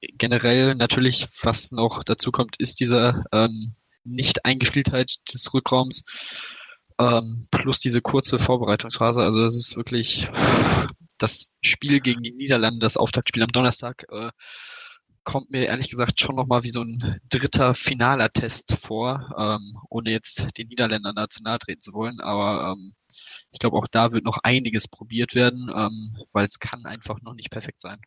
generell natürlich, was noch dazu kommt, ist diese ähm, Nicht-Eingespieltheit des Rückraums ähm, plus diese kurze Vorbereitungsphase. Also es ist wirklich das Spiel gegen die Niederlande, das Auftaktspiel am Donnerstag, äh, kommt mir ehrlich gesagt schon nochmal wie so ein dritter finaler Test vor, ähm, ohne jetzt den Niederländern nahe treten zu wollen. Aber ähm, ich glaube, auch da wird noch einiges probiert werden, ähm, weil es kann einfach noch nicht perfekt sein.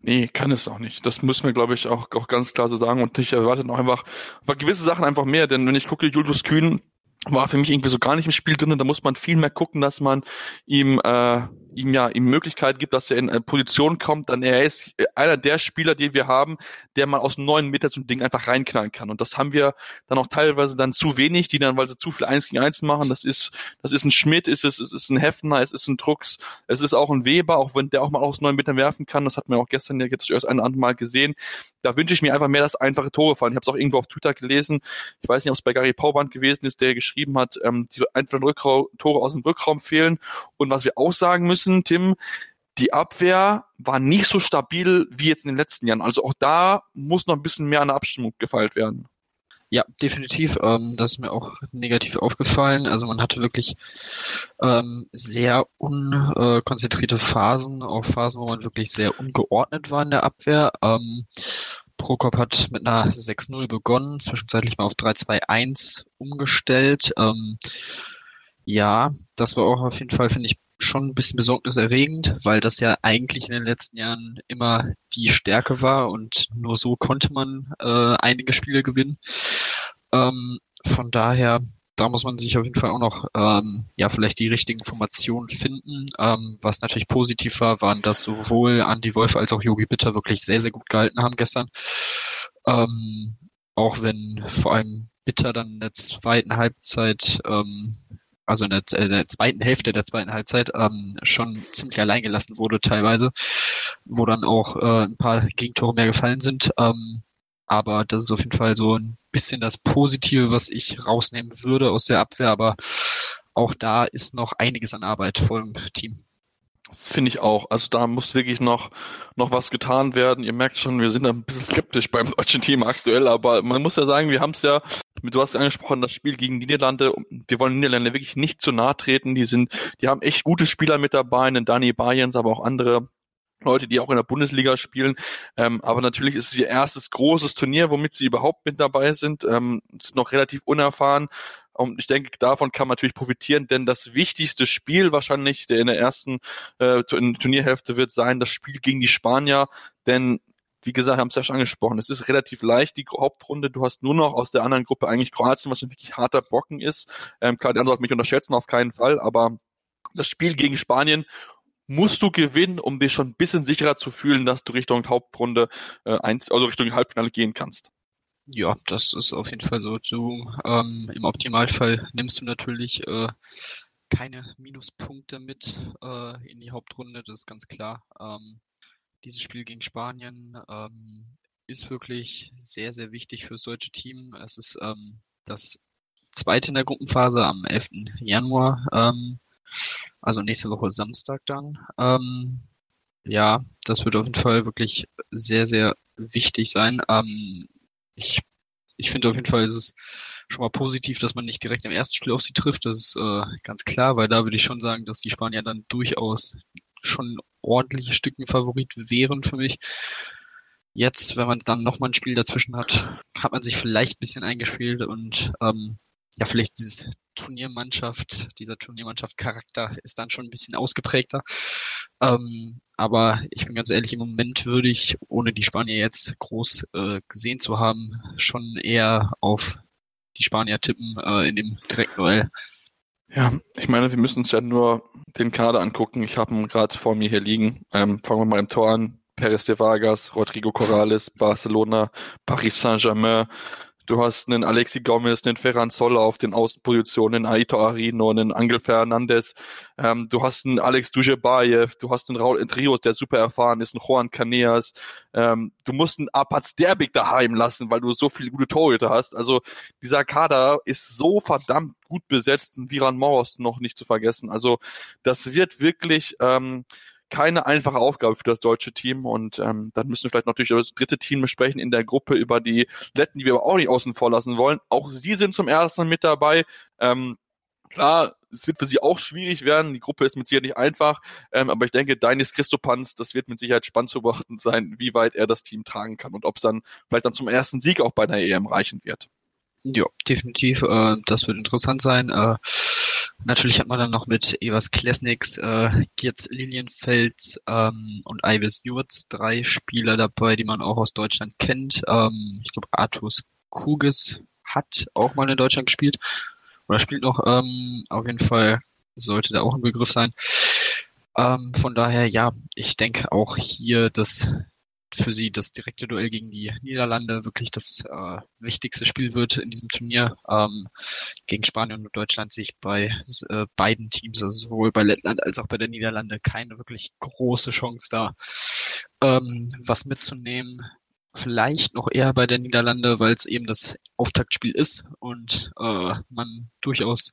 Nee, kann es auch nicht. Das müssen wir, glaube ich, auch, auch ganz klar so sagen. Und ich erwarte noch einfach, aber gewisse Sachen einfach mehr, denn wenn ich gucke, Julius Kühn war für mich irgendwie so gar nicht im Spiel drin. Da muss man viel mehr gucken, dass man ihm äh, ihm ja ihm Möglichkeit gibt, dass er in eine Position kommt, dann er ist einer der Spieler, die wir haben, der mal aus neun Meter so ein Ding einfach reinknallen kann. Und das haben wir dann auch teilweise dann zu wenig, die dann, weil sie zu viel eins gegen eins machen. Das ist, das ist ein Schmidt, ist es, es ist ein Hefner, es ist ein Drucks, es ist auch ein Weber, auch wenn der auch mal aus neun Metern werfen kann. Das hat man auch gestern ja jetzt erst ein anderes Mal gesehen. Da wünsche ich mir einfach mehr, dass einfache Tore fallen. Ich habe es auch irgendwo auf Twitter gelesen. Ich weiß nicht, ob es bei Gary Pauband gewesen ist, der geschrieben hat, ähm, die einfachen Rückraum, Tore aus dem Rückraum fehlen. Und was wir auch sagen müssen, müssen, Tim, die Abwehr war nicht so stabil wie jetzt in den letzten Jahren. Also auch da muss noch ein bisschen mehr an der Abstimmung gefeilt werden. Ja, definitiv. Ähm, das ist mir auch negativ aufgefallen. Also man hatte wirklich ähm, sehr unkonzentrierte Phasen, auch Phasen, wo man wirklich sehr ungeordnet war in der Abwehr. Ähm, Prokop hat mit einer 6-0 begonnen, zwischenzeitlich mal auf 3-2-1 umgestellt. Ähm, ja, das war auch auf jeden Fall, finde ich, schon ein bisschen besorgniserregend, weil das ja eigentlich in den letzten Jahren immer die Stärke war und nur so konnte man äh, einige Spiele gewinnen. Ähm, von daher, da muss man sich auf jeden Fall auch noch ähm, ja vielleicht die richtigen Formationen finden. Ähm, was natürlich positiv war, waren, dass sowohl Andy Wolf als auch Yogi Bitter wirklich sehr, sehr gut gehalten haben gestern. Ähm, auch wenn vor allem Bitter dann in der zweiten Halbzeit ähm, also in der, in der zweiten Hälfte der zweiten Halbzeit ähm, schon ziemlich allein gelassen wurde teilweise, wo dann auch äh, ein paar Gegentore mehr gefallen sind. Ähm, aber das ist auf jeden Fall so ein bisschen das Positive, was ich rausnehmen würde aus der Abwehr. Aber auch da ist noch einiges an Arbeit vor dem Team. Das finde ich auch. Also da muss wirklich noch, noch was getan werden. Ihr merkt schon, wir sind ein bisschen skeptisch beim deutschen Team aktuell, aber man muss ja sagen, wir haben es ja, du hast ja angesprochen, das Spiel gegen Niederlande. Wir wollen Niederlande wirklich nicht zu nahe treten. Die sind, die haben echt gute Spieler mit dabei, einen Dani Bayens, aber auch andere Leute, die auch in der Bundesliga spielen. Ähm, aber natürlich ist es ihr erstes großes Turnier, womit sie überhaupt mit dabei sind. Ähm, sind noch relativ unerfahren. Und ich denke, davon kann man natürlich profitieren, denn das wichtigste Spiel wahrscheinlich, der in der ersten äh, Turnierhälfte wird sein, das Spiel gegen die Spanier. Denn wie gesagt, haben es ja schon angesprochen, es ist relativ leicht, die Hauptrunde. Du hast nur noch aus der anderen Gruppe eigentlich Kroatien, was ein wirklich harter Brocken ist. Ähm, klar, die anderen sollten mich unterschätzen, auf keinen Fall, aber das Spiel gegen Spanien musst du gewinnen, um dich schon ein bisschen sicherer zu fühlen, dass du Richtung Hauptrunde, äh, eins, also Richtung Halbfinale gehen kannst. Ja, das ist auf jeden Fall so. Du, ähm, Im Optimalfall nimmst du natürlich äh, keine Minuspunkte mit äh, in die Hauptrunde, das ist ganz klar. Ähm, dieses Spiel gegen Spanien ähm, ist wirklich sehr, sehr wichtig fürs deutsche Team. Es ist ähm, das zweite in der Gruppenphase am 11. Januar, ähm, also nächste Woche Samstag dann. Ähm, ja, das wird auf jeden Fall wirklich sehr, sehr wichtig sein. Ich, ich finde auf jeden Fall ist es schon mal positiv, dass man nicht direkt im ersten Spiel auf sie trifft. Das ist äh, ganz klar, weil da würde ich schon sagen, dass die Spanier dann durchaus schon ordentliche Stücken Favorit wären für mich. Jetzt, wenn man dann nochmal ein Spiel dazwischen hat, hat man sich vielleicht ein bisschen eingespielt und ähm, ja, vielleicht dieses Turniermannschaft, dieser Turniermannschaft-Charakter ist dann schon ein bisschen ausgeprägter. Ähm, aber ich bin ganz ehrlich, im Moment würde ich, ohne die Spanier jetzt groß äh, gesehen zu haben, schon eher auf die Spanier tippen äh, in dem Direktduell. Ja, ich meine, wir müssen uns ja nur den Kader angucken. Ich habe ihn gerade vor mir hier liegen. Ähm, fangen wir mal im Tor an. Perez de Vargas, Rodrigo Corrales, Barcelona, Paris Saint-Germain, Du hast einen Alexi Gomez, einen Ferran Soller auf den Außenpositionen, einen Aito Arino, einen Angel Fernandez. Ähm, du hast einen Alex Dujebaev, du hast einen Raul Entrios, der super erfahren ist, einen Juan Caneas. Ähm, du musst einen Apaz Derbig daheim lassen, weil du so viele gute Torhüter hast. Also dieser Kader ist so verdammt gut besetzt, Viran Moros noch nicht zu vergessen. Also das wird wirklich ähm, keine einfache Aufgabe für das deutsche Team und ähm, dann müssen wir vielleicht natürlich über das dritte Team besprechen in der Gruppe, über die Letten, die wir aber auch nicht außen vor lassen wollen. Auch sie sind zum ersten mit dabei. Ähm, klar, es wird für sie auch schwierig werden. Die Gruppe ist mit Sicherheit nicht einfach, ähm, aber ich denke, Dainis Christopanz, das wird mit Sicherheit spannend zu beobachten sein, wie weit er das Team tragen kann und ob es dann vielleicht dann zum ersten Sieg auch bei der EM reichen wird. Ja, definitiv. Äh, das wird interessant sein. Äh, Natürlich hat man dann noch mit Evas Klesniks, äh, Girz Lilienfels ähm, und Ivis Jurz drei Spieler dabei, die man auch aus Deutschland kennt. Ähm, ich glaube, Artus Kugis hat auch mal in Deutschland gespielt oder spielt noch. Ähm, auf jeden Fall sollte da auch ein Begriff sein. Ähm, von daher, ja, ich denke auch hier, dass für sie das direkte Duell gegen die Niederlande wirklich das äh, wichtigste Spiel wird in diesem Turnier. Ähm, gegen Spanien und Deutschland sehe ich bei äh, beiden Teams, also sowohl bei Lettland als auch bei der Niederlande, keine wirklich große Chance da, ähm, was mitzunehmen. Vielleicht noch eher bei der Niederlande, weil es eben das Auftaktspiel ist und äh, man durchaus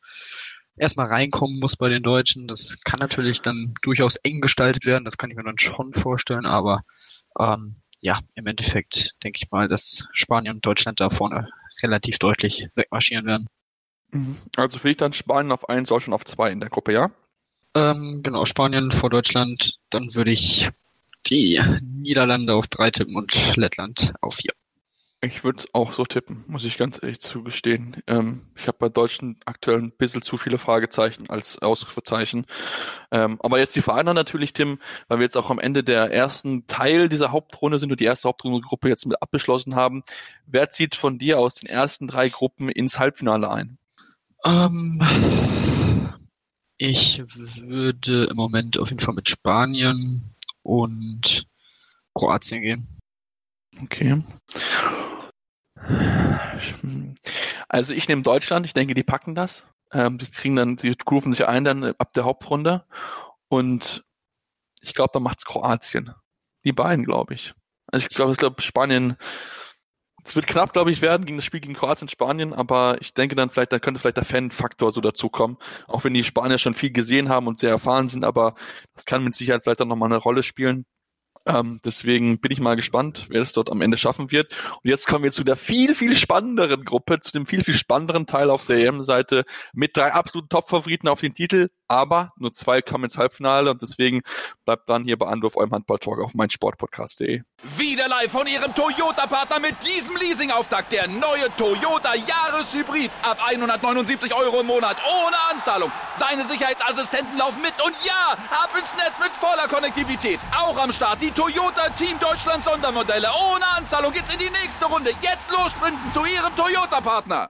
erstmal reinkommen muss bei den Deutschen. Das kann natürlich dann durchaus eng gestaltet werden, das kann ich mir dann schon vorstellen, aber ähm, ja, im Endeffekt denke ich mal, dass Spanien und Deutschland da vorne relativ deutlich wegmarschieren werden. Mhm. Also für ich dann Spanien auf eins, Deutschland auf zwei in der Gruppe, ja? Ähm, genau, Spanien vor Deutschland. Dann würde ich die Niederlande auf drei tippen und Lettland auf vier. Ich würde auch so tippen, muss ich ganz ehrlich zugestehen. Ähm, ich habe bei Deutschen aktuell ein bisschen zu viele Fragezeichen als Ausrufezeichen. Ähm, aber jetzt die Vereine natürlich, Tim, weil wir jetzt auch am Ende der ersten Teil dieser Hauptrunde sind und die erste Hauptrunde-Gruppe jetzt mit abgeschlossen haben. Wer zieht von dir aus den ersten drei Gruppen ins Halbfinale ein? Ähm, ich würde im Moment auf jeden Fall mit Spanien und Kroatien gehen. Okay. Also ich nehme Deutschland, ich denke, die packen das. Ähm, die kriegen dann, sie rufen sich ein dann ab der Hauptrunde. Und ich glaube, da macht's Kroatien. Die beiden, glaube ich. Also ich glaube, ich Spanien, es wird knapp, glaube ich, werden gegen das Spiel gegen Kroatien, Spanien, aber ich denke dann vielleicht, da könnte vielleicht der Fan-Faktor so dazukommen. Auch wenn die Spanier schon viel gesehen haben und sehr erfahren sind, aber das kann mit Sicherheit vielleicht dann nochmal eine Rolle spielen. Ähm, deswegen bin ich mal gespannt, wer es dort am Ende schaffen wird. Und jetzt kommen wir zu der viel, viel spannenderen Gruppe, zu dem viel, viel spannenderen Teil auf der EM-Seite mit drei absoluten Top-Favoriten auf den Titel, aber nur zwei kommen ins Halbfinale und deswegen bleibt dann hier bei Anruf eurem Handball-Talk auf meinsportpodcast.de. Wieder live von ihrem Toyota-Partner mit diesem Leasing-Auftakt. Der neue Toyota Jahreshybrid. Ab 179 Euro im Monat. Ohne Anzahlung. Seine Sicherheitsassistenten laufen mit. Und ja, ab ins Netz mit voller Konnektivität. Auch am Start die Toyota Team Deutschland Sondermodelle. Ohne Anzahlung geht's in die nächste Runde. Jetzt los zu ihrem Toyota-Partner.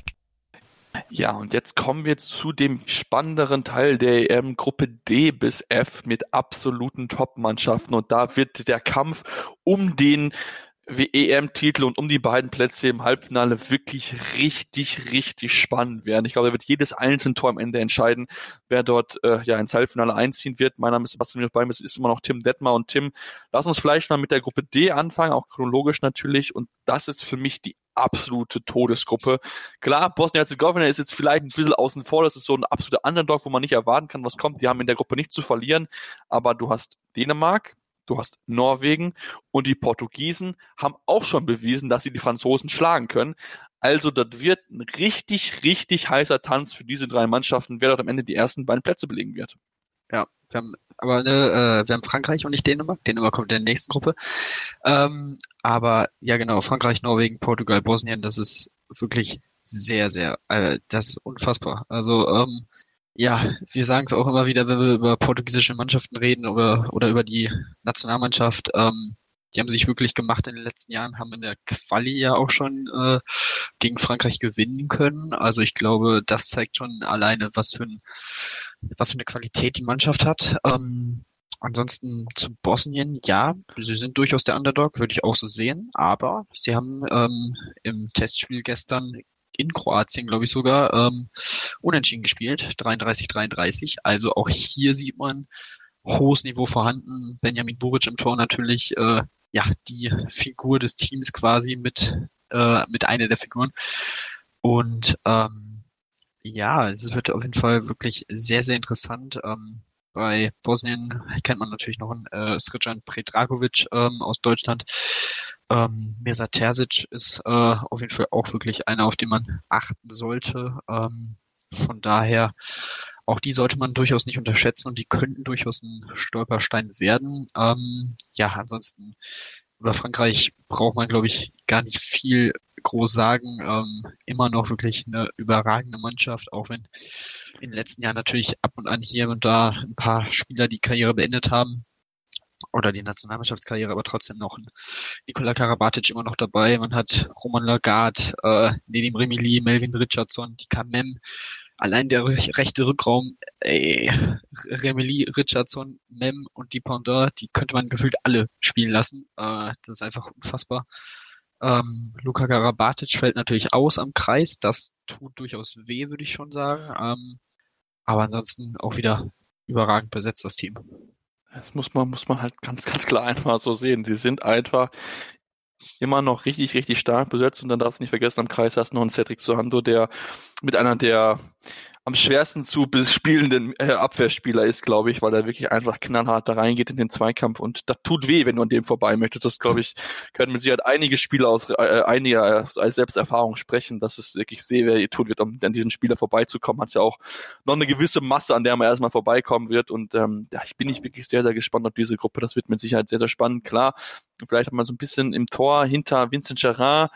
Ja, und jetzt kommen wir zu dem spannenderen Teil der EM Gruppe D bis F mit absoluten Top-Mannschaften. Und da wird der Kampf um den EM-Titel und um die beiden Plätze im Halbfinale wirklich richtig, richtig spannend werden. Ich glaube, da wird jedes einzelne Tor am Ende entscheiden, wer dort äh, ja ins Halbfinale einziehen wird. Mein Name ist Sebastian bei mir ist immer noch Tim Detmer und Tim, lass uns vielleicht mal mit der Gruppe D anfangen, auch chronologisch natürlich. Und das ist für mich die absolute Todesgruppe. Klar, Bosnien-Herzegowina ist jetzt vielleicht ein bisschen außen vor, das ist so ein absoluter Underdog, wo man nicht erwarten kann, was kommt. Die haben in der Gruppe nichts zu verlieren, aber du hast Dänemark, du hast Norwegen und die Portugiesen haben auch schon bewiesen, dass sie die Franzosen schlagen können. Also das wird ein richtig, richtig heißer Tanz für diese drei Mannschaften, wer dort am Ende die ersten beiden Plätze belegen wird. Ja, wir haben, aber ne, äh, wir haben Frankreich und nicht Dänemark. Dänemark kommt in der nächsten Gruppe. Ähm, aber ja genau, Frankreich, Norwegen, Portugal, Bosnien, das ist wirklich sehr, sehr, äh, das ist unfassbar. Also ähm, ja, wir sagen es auch immer wieder, wenn wir über portugiesische Mannschaften reden oder, oder über die Nationalmannschaft. Ähm, die haben sich wirklich gemacht in den letzten Jahren, haben in der Quali ja auch schon äh, gegen Frankreich gewinnen können. Also ich glaube, das zeigt schon alleine, was für, ein, was für eine Qualität die Mannschaft hat. Ähm, ansonsten zu Bosnien, ja, sie sind durchaus der Underdog, würde ich auch so sehen, aber sie haben ähm, im Testspiel gestern in Kroatien, glaube ich sogar, ähm, unentschieden gespielt, 33-33. Also auch hier sieht man hohes Niveau vorhanden. Benjamin Buric im Tor natürlich äh, ja die Figur des Teams quasi mit äh, mit einer der Figuren. Und ähm, ja, es wird auf jeden Fall wirklich sehr, sehr interessant. Ähm, bei Bosnien kennt man natürlich noch einen äh, Srđan Predragovic ähm, aus Deutschland. Ähm, Mirza Terzic ist äh, auf jeden Fall auch wirklich einer, auf den man achten sollte. Ähm, von daher, auch die sollte man durchaus nicht unterschätzen und die könnten durchaus ein Stolperstein werden. Ähm, ja, ansonsten über Frankreich braucht man, glaube ich, gar nicht viel groß sagen. Ähm, immer noch wirklich eine überragende Mannschaft, auch wenn in den letzten Jahren natürlich ab und an hier und da ein paar Spieler die Karriere beendet haben oder die Nationalmannschaftskarriere, aber trotzdem noch ein Nikola Karabatic immer noch dabei. Man hat Roman Lagarde, äh, Nedim Remili, Melvin Richardson, die Kamem, allein der rechte Rückraum, ey, Remeli, Richardson, Mem und die Pendant, die könnte man gefühlt alle spielen lassen. Äh, das ist einfach unfassbar. Ähm, Luka Garabatic fällt natürlich aus am Kreis. Das tut durchaus weh, würde ich schon sagen. Ähm, aber ansonsten auch wieder überragend besetzt, das Team. Das muss man, muss man halt ganz, ganz klar einfach so sehen. Sie sind einfach immer noch richtig, richtig stark besetzt. Und dann darfst du nicht vergessen, am Kreis hast du noch einen Cedric Sohando, der mit einer der am schwersten zu bespielenden äh, Abwehrspieler ist, glaube ich, weil er wirklich einfach knallhart da reingeht in den Zweikampf und das tut weh, wenn du an dem vorbei möchtest. Das, glaube ich, können mit Sicherheit einige Spieler aus äh, einiger äh, als Selbsterfahrung sprechen, dass es wirklich sehr weh tut wird, um an diesen Spieler vorbeizukommen. Hat ja auch noch eine gewisse Masse, an der man erstmal vorbeikommen wird und ähm, ja, ich bin nicht wirklich sehr, sehr gespannt auf diese Gruppe. Das wird mit Sicherheit sehr, sehr spannend. Klar, vielleicht hat man so ein bisschen im Tor hinter Vincent Gerard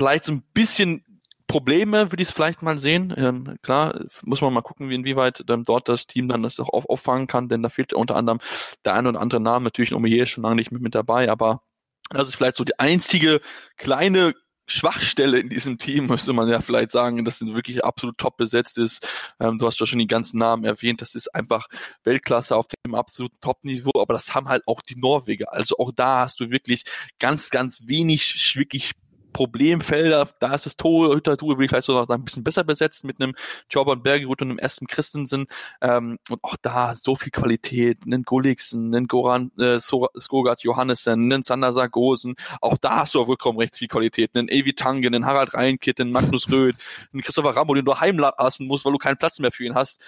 vielleicht so ein bisschen Probleme würde ich es vielleicht mal sehen. Ähm, klar, muss man mal gucken, wie inwieweit ähm, dort das Team dann das auch auf, auffangen kann, denn da fehlt unter anderem der ein oder andere Name. Natürlich Omier ist schon lange nicht mit, mit dabei, aber das ist vielleicht so die einzige kleine Schwachstelle in diesem Team, müsste man ja vielleicht sagen, dass es wirklich absolut top besetzt ist. Ähm, du hast ja schon die ganzen Namen erwähnt. Das ist einfach Weltklasse auf dem absoluten Top-Niveau, aber das haben halt auch die Norweger. Also auch da hast du wirklich ganz, ganz wenig wirklich Problemfelder, da ist das Torhüter-Duo will ich vielleicht sogar ein bisschen besser besetzt mit einem Jorban Bergerud und einem Aston Christensen. Ähm, und auch da so viel Qualität, einen Gulliksen, einen Goran äh, Skogat Johannessen, einen Sander Sargosen, auch da hast du auf Rückraum rechts viel Qualität, einen Evi Tange, einen Harald Reinkit, einen Magnus Röth, einen Christopher Rambo, den du heimlassen musst, weil du keinen Platz mehr für ihn hast.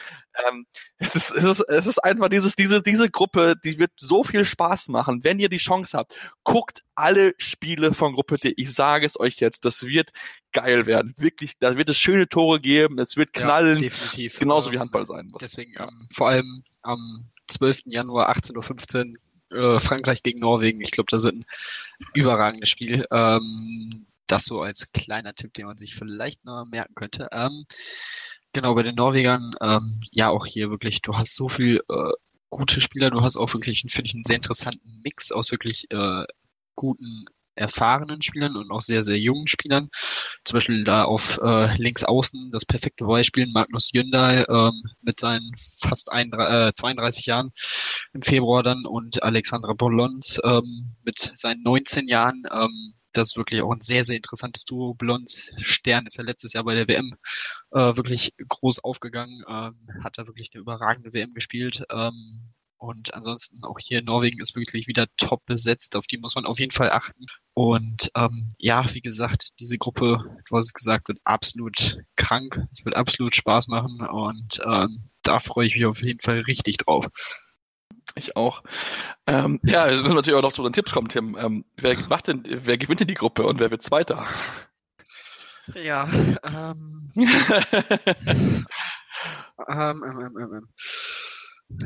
Ähm, es, ist, es, ist, es ist einfach dieses, diese, diese Gruppe, die wird so viel Spaß machen, wenn ihr die Chance habt. Guckt alle Spiele von Gruppe D. Ich sage es euch jetzt, das wird geil werden. Wirklich, da wird es schöne Tore geben, es wird knallen. Ja, definitiv. Genauso wie ähm, Handball sein. Was, deswegen, ähm, vor allem am 12. Januar 18.15 Uhr äh, Frankreich gegen Norwegen. Ich glaube, das wird ein überragendes Spiel. Ähm, das so als kleiner Tipp, den man sich vielleicht noch merken könnte. Ähm, genau, bei den Norwegern, ähm, ja, auch hier wirklich, du hast so viel äh, gute Spieler, du hast auch wirklich, finde ich, einen sehr interessanten Mix aus wirklich äh, guten erfahrenen Spielern und auch sehr, sehr jungen Spielern. Zum Beispiel da auf äh, links außen das perfekte Beispiel Magnus Jündal ähm, mit seinen fast ein, äh, 32 Jahren im Februar dann und Alexandra Bolons ähm, mit seinen 19 Jahren. Ähm, das ist wirklich auch ein sehr, sehr interessantes Duo. Blons Stern ist ja letztes Jahr bei der WM äh, wirklich groß aufgegangen, ähm, hat da wirklich eine überragende WM gespielt. Ähm, und ansonsten auch hier Norwegen ist wirklich wieder top besetzt. Auf die muss man auf jeden Fall achten. Und ähm, ja, wie gesagt, diese Gruppe, du hast es gesagt, wird absolut krank. Es wird absolut Spaß machen und ähm, da freue ich mich auf jeden Fall richtig drauf. Ich auch. Ähm, ja, jetzt müssen wir natürlich auch noch zu unseren Tipps kommen, Tim. Ähm, wer macht denn, wer gewinnt denn die Gruppe und wer wird Zweiter? Ja, ähm, ähm, ähm, ähm, ähm.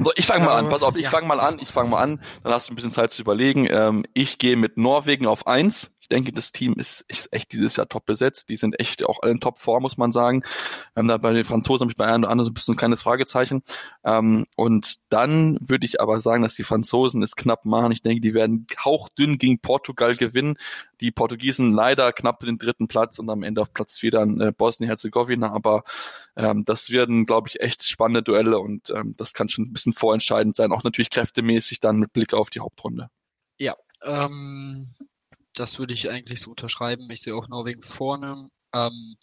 So, ich fange mal an, pass auf, ich ja. fange mal an, ich fange mal an, dann hast du ein bisschen Zeit zu überlegen. Ich gehe mit Norwegen auf eins. Ich denke, das Team ist, ist echt dieses Jahr top besetzt. Die sind echt auch in Top-Form, muss man sagen. Ähm, da bei den Franzosen habe ich bei einem oder anderen so ein bisschen ein kleines Fragezeichen. Ähm, und dann würde ich aber sagen, dass die Franzosen es knapp machen. Ich denke, die werden hauchdünn gegen Portugal gewinnen. Die Portugiesen leider knapp den dritten Platz und am Ende auf Platz vier dann äh, Bosnien-Herzegowina. Aber ähm, das werden, glaube ich, echt spannende Duelle und ähm, das kann schon ein bisschen vorentscheidend sein. Auch natürlich kräftemäßig dann mit Blick auf die Hauptrunde. Ja, ähm, das würde ich eigentlich so unterschreiben. Ich sehe auch Norwegen vorne. Ähm,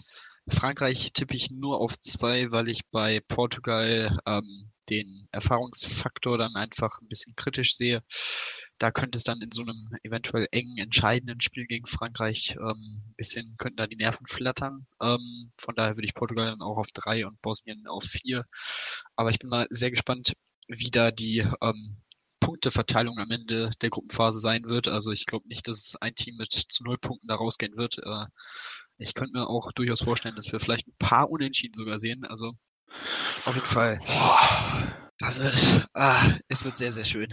Frankreich tippe ich nur auf zwei, weil ich bei Portugal ähm, den Erfahrungsfaktor dann einfach ein bisschen kritisch sehe. Da könnte es dann in so einem eventuell engen, entscheidenden Spiel gegen Frankreich ähm, ein bisschen, könnten da die Nerven flattern. Ähm, von daher würde ich Portugal dann auch auf drei und Bosnien auf vier. Aber ich bin mal sehr gespannt, wie da die ähm, Punkteverteilung am Ende der Gruppenphase sein wird. Also ich glaube nicht, dass es ein Team mit zu null Punkten da rausgehen wird. Äh, ich könnte mir auch durchaus vorstellen, dass wir vielleicht ein paar Unentschieden sogar sehen. Also auf jeden Fall. Das wird, ah, es wird sehr, sehr schön.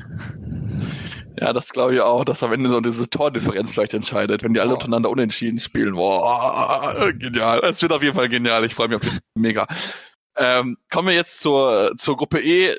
Ja, das glaube ich auch, dass am Ende so diese Tordifferenz vielleicht entscheidet, wenn die alle untereinander unentschieden spielen. Boah, genial. Es wird auf jeden Fall genial. Ich freue mich auf jeden Fall mega. Ähm, kommen wir jetzt zur, zur Gruppe E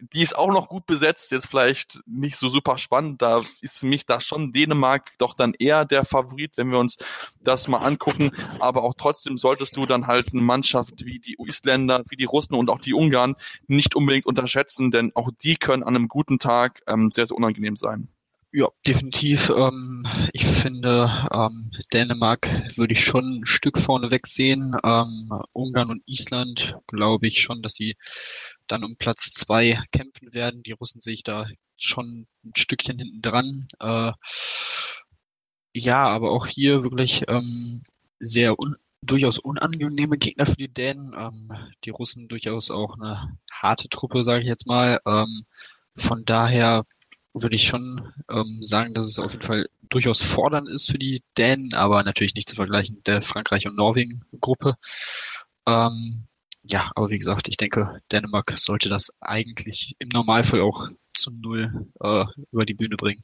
die ist auch noch gut besetzt, jetzt vielleicht nicht so super spannend. Da ist für mich da schon Dänemark doch dann eher der Favorit, wenn wir uns das mal angucken. Aber auch trotzdem solltest du dann halt eine Mannschaft wie die Isländer, wie die Russen und auch die Ungarn nicht unbedingt unterschätzen, denn auch die können an einem guten Tag ähm, sehr, sehr unangenehm sein. Ja, definitiv. Ähm, ich finde, ähm, Dänemark würde ich schon ein Stück vorne wegsehen. Ähm, Ungarn und Island glaube ich schon, dass sie dann um Platz zwei kämpfen werden. Die Russen sehe ich da schon ein Stückchen hinten dran. Äh, ja, aber auch hier wirklich ähm, sehr un durchaus unangenehme Gegner für die Dänen. Ähm, die Russen durchaus auch eine harte Truppe, sage ich jetzt mal. Ähm, von daher würde ich schon ähm, sagen, dass es auf jeden Fall durchaus fordernd ist für die Dänen, aber natürlich nicht zu vergleichen mit der Frankreich- und Norwegen-Gruppe. Ähm, ja, aber wie gesagt, ich denke, Dänemark sollte das eigentlich im Normalfall auch zu Null äh, über die Bühne bringen.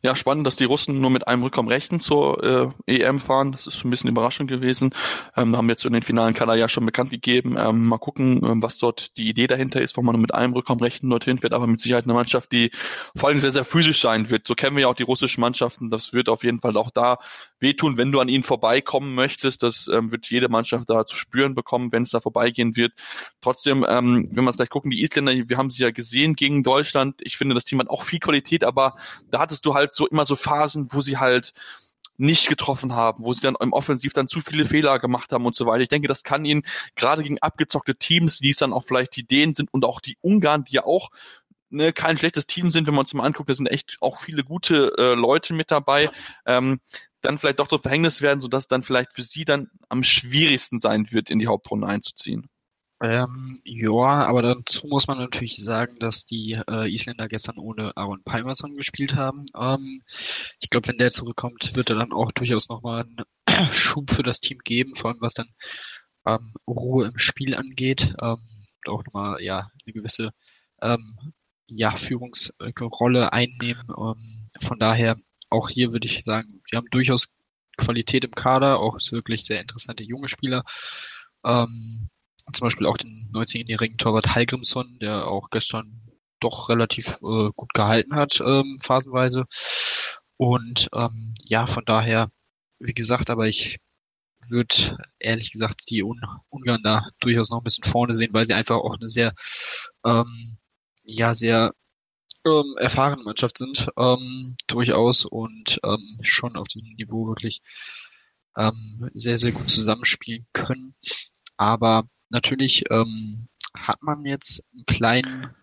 Ja, spannend, dass die Russen nur mit einem Rückkommen rechten zur äh, EM fahren. Das ist ein bisschen überraschend gewesen. Ähm, haben jetzt in den finalen Kader ja schon bekannt gegeben. Ähm, mal gucken, ähm, was dort die Idee dahinter ist, warum man nur mit einem Rückkommen rechten dorthin fährt. Aber mit Sicherheit eine Mannschaft, die vor allem sehr, sehr physisch sein wird. So kennen wir ja auch die russischen Mannschaften. Das wird auf jeden Fall auch da wehtun, wenn du an ihnen vorbeikommen möchtest. Das ähm, wird jede Mannschaft da zu spüren bekommen, wenn es da vorbeigehen wird. Trotzdem, ähm, wenn wir uns gleich gucken, die Isländer, wir haben sie ja gesehen gegen Deutschland. Ich finde, das Team hat auch viel Qualität, aber da hattest du halt halt so immer so Phasen, wo sie halt nicht getroffen haben, wo sie dann im Offensiv dann zu viele Fehler gemacht haben und so weiter. Ich denke, das kann ihnen gerade gegen abgezockte Teams, wie es dann auch vielleicht die Dänen sind und auch die Ungarn, die ja auch ne, kein schlechtes Team sind, wenn man uns mal anguckt, da sind echt auch viele gute äh, Leute mit dabei, ähm, dann vielleicht doch zum Verhängnis werden, sodass dann vielleicht für sie dann am schwierigsten sein wird, in die Hauptrunde einzuziehen. Ähm, ja, aber dazu muss man natürlich sagen, dass die äh, Isländer gestern ohne Aaron Palmerson gespielt haben. Ähm, ich glaube, wenn der zurückkommt, wird er dann auch durchaus nochmal einen Schub für das Team geben, vor allem was dann ähm, Ruhe im Spiel angeht. Ähm, auch nochmal ja eine gewisse ähm, ja, Führungsrolle einnehmen. Ähm, von daher auch hier würde ich sagen, wir haben durchaus Qualität im Kader, auch wirklich sehr interessante junge Spieler. Ähm, zum Beispiel auch den 19-jährigen Torwart Heilgrimsson, der auch gestern doch relativ äh, gut gehalten hat, ähm, phasenweise. Und ähm, ja, von daher, wie gesagt, aber ich würde ehrlich gesagt die Un Ungarn da durchaus noch ein bisschen vorne sehen, weil sie einfach auch eine sehr, ähm, ja, sehr ähm, erfahrene Mannschaft sind, ähm, durchaus und ähm, schon auf diesem Niveau wirklich ähm, sehr, sehr gut zusammenspielen können. Aber Natürlich ähm, hat man jetzt einen kleinen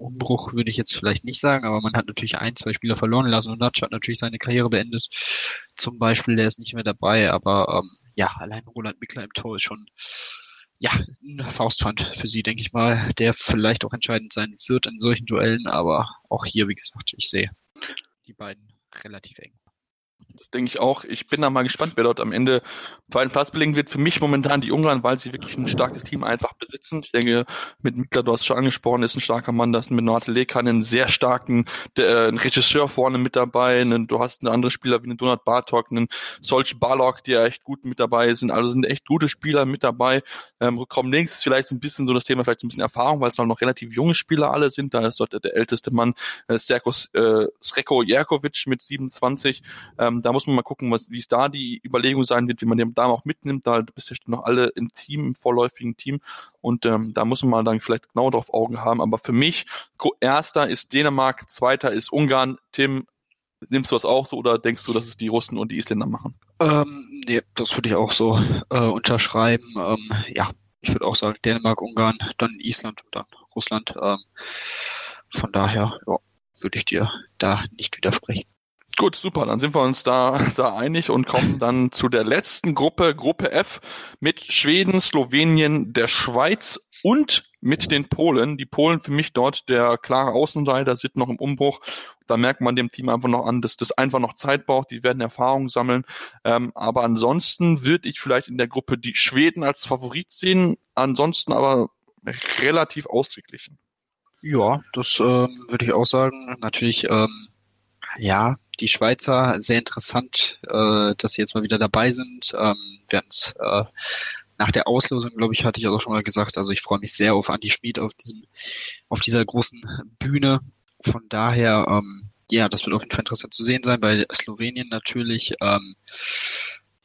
Umbruch würde ich jetzt vielleicht nicht sagen, aber man hat natürlich ein, zwei Spieler verloren lassen und Natsch hat natürlich seine Karriere beendet. Zum Beispiel, der ist nicht mehr dabei, aber ähm, ja, allein Roland Mickler im Tor ist schon ja, ein Faustpfand für sie, denke ich mal, der vielleicht auch entscheidend sein wird in solchen Duellen, aber auch hier, wie gesagt, ich sehe die beiden relativ eng. Das denke ich auch. Ich bin da mal gespannt, wer dort am Ende einem Platz belegen wird. Für mich momentan die Ungarn, weil sie wirklich ein starkes Team einfach besitzen. Ich denke, mit Mikla, du hast schon angesprochen, ist ein starker Mann. Da ist mit Noate Leka einen sehr starken der, äh, einen Regisseur vorne mit dabei. Einen, du hast einen anderen Spieler wie einen Donald Bartok, einen Solch Barlock, die ja echt gut mit dabei sind. Also sind echt gute Spieler mit dabei. Ähm, Rückraum links ist vielleicht ein bisschen so das Thema, vielleicht ein bisschen Erfahrung, weil es noch relativ junge Spieler alle sind. Da ist dort der, der älteste Mann, äh, Serko äh, Sreko Jerkovic mit 27. Ähm, da muss man mal gucken, was, wie es da die Überlegung sein wird, wie man den da auch mitnimmt. Da bist du noch alle im Team, im vorläufigen Team. Und ähm, da muss man mal dann vielleicht genau drauf Augen haben. Aber für mich, erster ist Dänemark, zweiter ist Ungarn. Tim, nimmst du das auch so oder denkst du, dass es die Russen und die Isländer machen? Ähm, nee, das würde ich auch so äh, unterschreiben. Ähm, ja, ich würde auch sagen Dänemark, Ungarn, dann Island und dann Russland. Ähm, von daher ja, würde ich dir da nicht widersprechen. Gut, super. Dann sind wir uns da, da einig und kommen dann zu der letzten Gruppe, Gruppe F, mit Schweden, Slowenien, der Schweiz und mit den Polen. Die Polen für mich dort der klare Außenseiter, sind noch im Umbruch. Da merkt man dem Team einfach noch an, dass das einfach noch Zeit braucht. Die werden Erfahrung sammeln. Ähm, aber ansonsten würde ich vielleicht in der Gruppe die Schweden als Favorit sehen. Ansonsten aber relativ ausgeglichen. Ja, das ähm, würde ich auch sagen. Natürlich, ähm, ja, die Schweizer sehr interessant, äh, dass sie jetzt mal wieder dabei sind. Ähm, während äh, nach der Auslosung, glaube ich, hatte ich auch schon mal gesagt, also ich freue mich sehr auf Andy Schmid auf diesem, auf dieser großen Bühne. Von daher, ähm, ja, das wird auf jeden Fall interessant zu sehen sein. Bei Slowenien natürlich. Ähm,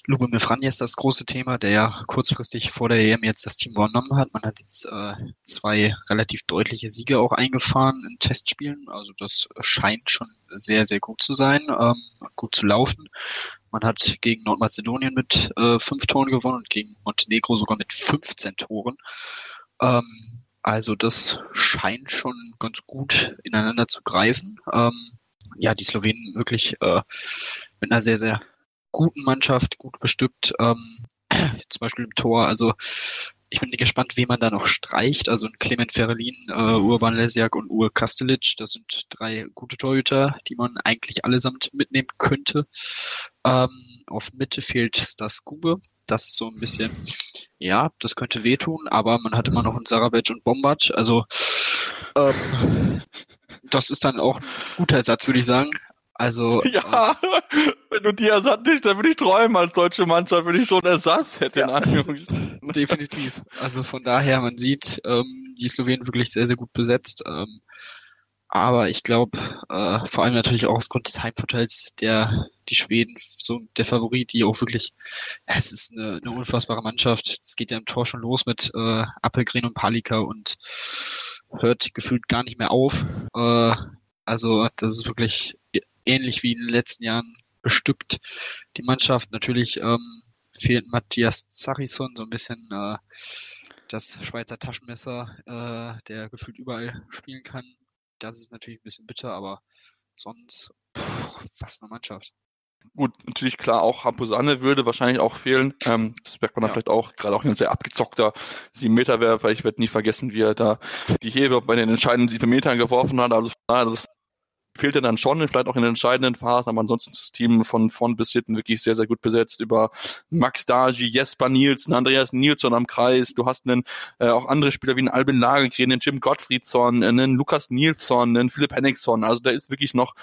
Lubomir Franja ist das große Thema, der ja kurzfristig vor der EM jetzt das Team übernommen hat. Man hat jetzt äh, zwei relativ deutliche Siege auch eingefahren in Testspielen. Also das scheint schon sehr, sehr gut zu sein, ähm, gut zu laufen. Man hat gegen Nordmazedonien mit äh, fünf Toren gewonnen und gegen Montenegro sogar mit 15 Toren. Ähm, also das scheint schon ganz gut ineinander zu greifen. Ähm, ja, die Slowenen wirklich äh, mit einer sehr, sehr guten Mannschaft, gut bestückt, ähm, zum Beispiel im Tor. Also ich bin gespannt, wie man da noch streicht. Also Clement Ferrelin, äh, Urban Lesjak und Ur Kastelic, das sind drei gute Torhüter, die man eigentlich allesamt mitnehmen könnte. Ähm, auf Mitte fehlt Stas Gube. Das ist so ein bisschen, ja, das könnte wehtun, aber man hat immer noch einen Sarabec und Bombat. Also ähm, das ist dann auch ein guter Ersatz, würde ich sagen. Also ja, äh, wenn du die Ersatz nicht, dann würde ich träumen als deutsche Mannschaft, wenn ich so einen Ersatz hätte ja. in Anführungszeichen. Definitiv. Also von daher, man sieht ähm, die Slowenen wirklich sehr sehr gut besetzt. Ähm, aber ich glaube, äh, vor allem natürlich auch aufgrund des Heimvorteils der die Schweden so der Favorit, die auch wirklich, ja, es ist eine, eine unfassbare Mannschaft. Es geht ja im Tor schon los mit äh, Appelgren und Palika und hört gefühlt gar nicht mehr auf. Äh, also das ist wirklich ähnlich wie in den letzten Jahren bestückt. Die Mannschaft natürlich ähm, fehlt Matthias Zarison so ein bisschen äh, das Schweizer Taschenmesser, äh, der gefühlt überall spielen kann. Das ist natürlich ein bisschen bitter, aber sonst pff, was eine Mannschaft. Gut, natürlich klar, auch Hampusanne würde wahrscheinlich auch fehlen. Ähm, das merkt man ja. vielleicht auch, gerade auch ein sehr abgezockter 7-Meter-Werfer. Ich werde nie vergessen, wie er da die Hebe bei den entscheidenden 7 Metern geworfen hat. Also das fehlt er dann schon, vielleicht auch in den entscheidenden Phasen, aber ansonsten ist das Team von vorn bis hinten wirklich sehr, sehr gut besetzt über Max Dagi, Jesper Nielsen, Andreas Nilsson am Kreis, du hast einen, äh, auch andere Spieler wie einen Albin Lagergren, einen Jim Gottfriedsson, einen Lukas Nilsson, einen Philipp Henningsson, also da ist wirklich noch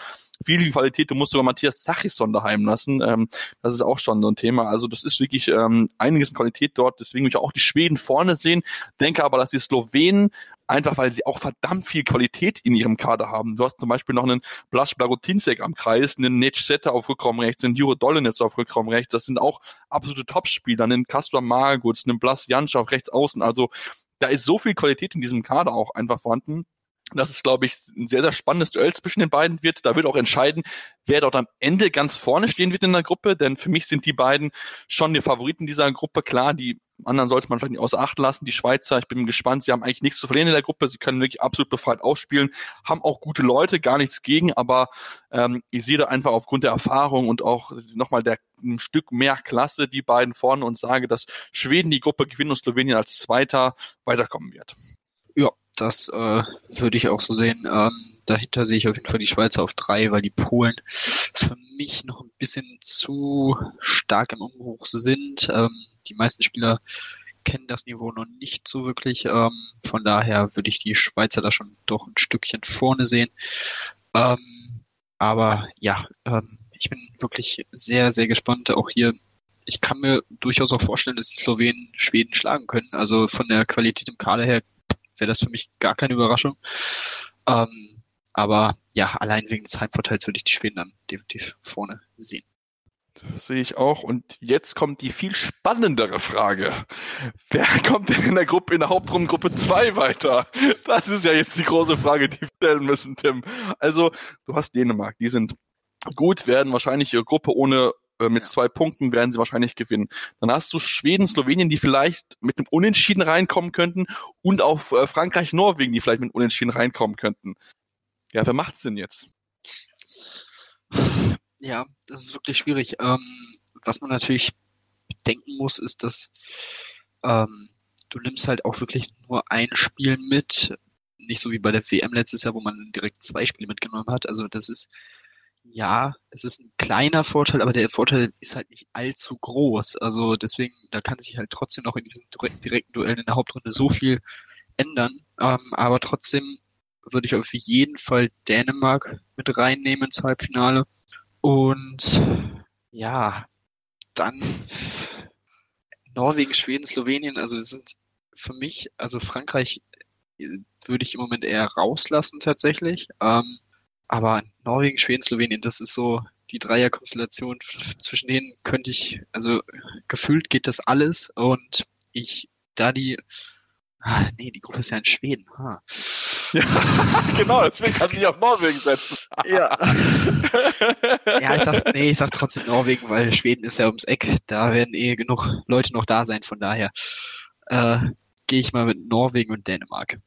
viel Qualität, du musst sogar Matthias Sachisson daheim lassen, ähm, das ist auch schon so ein Thema, also das ist wirklich ähm, einiges Qualität dort, deswegen will ich auch die Schweden vorne sehen, denke aber, dass die Slowenen einfach weil sie auch verdammt viel Qualität in ihrem Kader haben. Du hast zum Beispiel noch einen Blasch Blagotinsek am Kreis, einen Netsch Setter auf Rückraum rechts, einen Juro Dolenitz auf Rückraum rechts. Das sind auch absolute Topspieler, einen Kasper Marguts, einen Blas Jansch auf rechts außen. Also da ist so viel Qualität in diesem Kader auch einfach vorhanden dass es, glaube ich, ein sehr, sehr spannendes Duell zwischen den beiden wird. Da wird auch entscheiden, wer dort am Ende ganz vorne stehen wird in der Gruppe, denn für mich sind die beiden schon die Favoriten dieser Gruppe. Klar, die anderen sollte man vielleicht nicht außer Acht lassen. Die Schweizer, ich bin gespannt, sie haben eigentlich nichts zu verlieren in der Gruppe, sie können wirklich absolut befreit ausspielen, haben auch gute Leute, gar nichts gegen, aber ähm, ich sehe da einfach aufgrund der Erfahrung und auch nochmal der ein Stück mehr Klasse die beiden vorne und sage, dass Schweden die Gruppe gewinnen und Slowenien als Zweiter weiterkommen wird. Ja, das äh, würde ich auch so sehen. Ähm, dahinter sehe ich auf jeden Fall die Schweizer auf drei, weil die Polen für mich noch ein bisschen zu stark im Umbruch sind. Ähm, die meisten Spieler kennen das Niveau noch nicht so wirklich. Ähm, von daher würde ich die Schweizer da schon doch ein Stückchen vorne sehen. Ähm, aber ja, ähm, ich bin wirklich sehr, sehr gespannt. Auch hier, ich kann mir durchaus auch vorstellen, dass die Slowenen Schweden schlagen können. Also von der Qualität im Kader her wäre das für mich gar keine Überraschung. Ähm, aber ja, allein wegen des Heimvorteils würde ich die Schweden dann definitiv vorne sehen. Das sehe ich auch. Und jetzt kommt die viel spannendere Frage. Wer kommt denn in der Gruppe, in der Hauptrundengruppe 2 weiter? Das ist ja jetzt die große Frage, die wir stellen müssen, Tim. Also, du hast Dänemark, die sind gut, werden wahrscheinlich ihre Gruppe ohne äh, mit zwei Punkten werden sie wahrscheinlich gewinnen. Dann hast du Schweden, Slowenien, die vielleicht mit einem Unentschieden reinkommen könnten und auch äh, Frankreich, Norwegen, die vielleicht mit einem Unentschieden reinkommen könnten. Ja, wer macht's denn jetzt? Ja, das ist wirklich schwierig. Ähm, was man natürlich bedenken muss, ist, dass ähm, du nimmst halt auch wirklich nur ein Spiel mit, nicht so wie bei der WM letztes Jahr, wo man direkt zwei Spiele mitgenommen hat. Also das ist ja, es ist ein kleiner Vorteil, aber der Vorteil ist halt nicht allzu groß. Also deswegen, da kann sich halt trotzdem noch in diesen direkten Duellen in der Hauptrunde so viel ändern. Ähm, aber trotzdem würde ich auf jeden Fall Dänemark mit reinnehmen ins Halbfinale. Und ja, dann Norwegen, Schweden, Slowenien, also das sind für mich, also Frankreich äh, würde ich im Moment eher rauslassen tatsächlich. Ähm, aber Norwegen, Schweden, Slowenien, das ist so die Dreierkonstellation. Zwischen denen könnte ich, also gefühlt geht das alles und ich, da die, ah, nee, die Gruppe ist ja in Schweden. Ah. Ja, genau, deswegen kann ich auf Norwegen setzen. ja. ja, ich sag, nee, ich sag trotzdem Norwegen, weil Schweden ist ja ums Eck. Da werden eh genug Leute noch da sein, von daher äh, gehe ich mal mit Norwegen und Dänemark.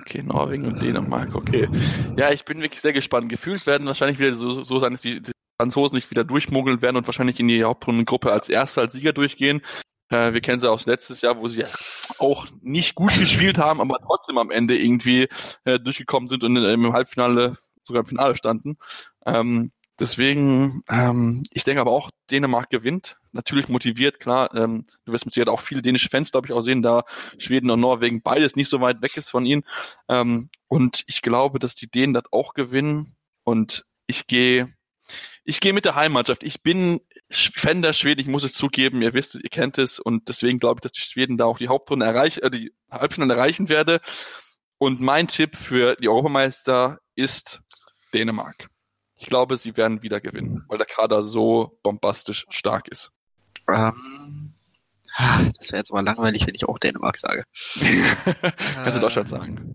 Okay, Norwegen und Dänemark, okay. Ja, ich bin wirklich sehr gespannt. Gefühlt werden wahrscheinlich wieder so, so sein, dass die, Franzosen nicht wieder durchmogeln werden und wahrscheinlich in die Hauptrundengruppe als Erster, als Sieger durchgehen. Äh, wir kennen sie aus letztes Jahr, wo sie auch nicht gut gespielt haben, aber trotzdem am Ende irgendwie äh, durchgekommen sind und im Halbfinale, sogar im Finale standen. Ähm, Deswegen, ähm, ich denke aber auch, Dänemark gewinnt. Natürlich motiviert, klar. Ähm, du wirst mit Sicherheit auch viele dänische Fans, glaube ich, auch sehen, da Schweden und Norwegen beides nicht so weit weg ist von ihnen. Ähm, und ich glaube, dass die Dänen das auch gewinnen. Und ich gehe, ich gehe mit der Heimmannschaft. Ich bin Fan der Schweden, ich muss es zugeben, ihr wisst es, ihr kennt es. Und deswegen glaube ich, dass die Schweden da auch die Hauptrunde erreichen, äh, die Halbfinale erreichen werde. Und mein Tipp für die Europameister ist Dänemark. Ich glaube, sie werden wieder gewinnen, weil der Kader so bombastisch stark ist. Ähm, das wäre jetzt aber langweilig, wenn ich auch Dänemark sage. Kannst du Deutschland sagen?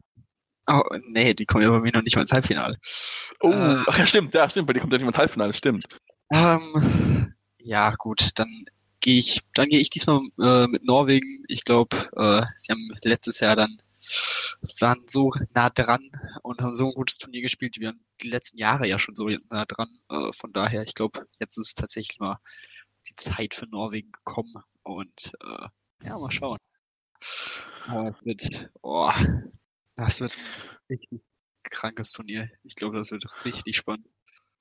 Oh, nee, die kommen ja bei mir noch nicht mal ins Halbfinale. Oh, äh, ach ja, stimmt, ja, stimmt, bei dir kommt ja nicht mal ins Halbfinale, stimmt. Ähm, ja, gut, dann gehe ich, dann gehe ich diesmal äh, mit Norwegen. Ich glaube, äh, sie haben letztes Jahr dann waren so nah dran und haben so ein gutes Turnier gespielt. Wir waren die letzten Jahre ja schon so nah dran. Äh, von daher, ich glaube, jetzt ist tatsächlich mal die Zeit für Norwegen gekommen. Und äh, ja, mal schauen. Das wird, oh, das wird ein richtig krankes Turnier. Ich glaube, das wird richtig spannend.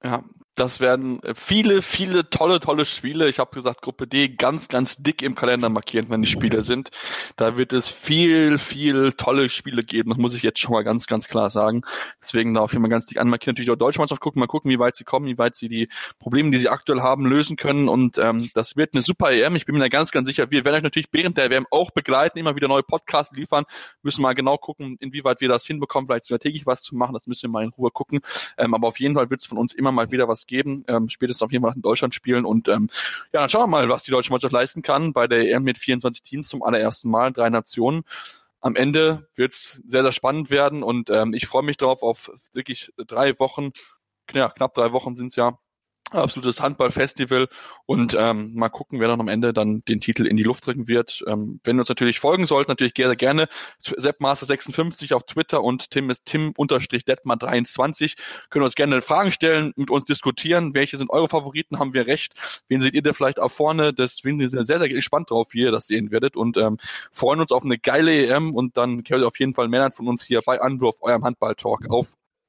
Ja, das werden viele, viele tolle, tolle Spiele. Ich habe gesagt, Gruppe D ganz, ganz dick im Kalender markieren, wenn die Spiele sind. Da wird es viel, viel tolle Spiele geben. Das muss ich jetzt schon mal ganz, ganz klar sagen. Deswegen da auch hier mal ganz dick anmarkieren. Natürlich auch deutsche Mannschaft gucken, mal gucken, wie weit sie kommen, wie weit sie die Probleme, die sie aktuell haben, lösen können. Und ähm, das wird eine super EM. Ich bin mir da ganz, ganz sicher. Wir werden euch natürlich während der WM auch begleiten, immer wieder neue Podcasts liefern. Müssen mal genau gucken, inwieweit wir das hinbekommen, vielleicht strategisch was zu machen. Das müssen wir mal in Ruhe gucken. Ähm, aber auf jeden Fall wird es von uns immer mal wieder was geben, ähm, spätestens jeden Fall in Deutschland spielen und ähm, ja, dann schauen wir mal, was die deutsche Mannschaft leisten kann bei der EM mit 24 Teams zum allerersten Mal, drei Nationen. am Ende wird es sehr, sehr spannend werden und ähm, ich freue mich darauf auf wirklich drei Wochen, knapp drei Wochen sind es ja, absolutes Handballfestival und ähm, mal gucken, wer dann am Ende dann den Titel in die Luft drücken wird. Ähm, wenn ihr uns natürlich folgen sollt, natürlich gerne, gerne Seppmaster56 auf Twitter und Tim ist Tim-Detmar23. Können uns gerne Fragen stellen, mit uns diskutieren. Welche sind eure Favoriten? Haben wir recht? Wen seht ihr da vielleicht auch vorne? Deswegen sind wir sehr, sehr gespannt drauf, wie ihr das sehen werdet und ähm, freuen uns auf eine geile EM und dann könnt ihr auf jeden Fall mehr von uns hier bei Anwurf, eurem Handball-Talk auf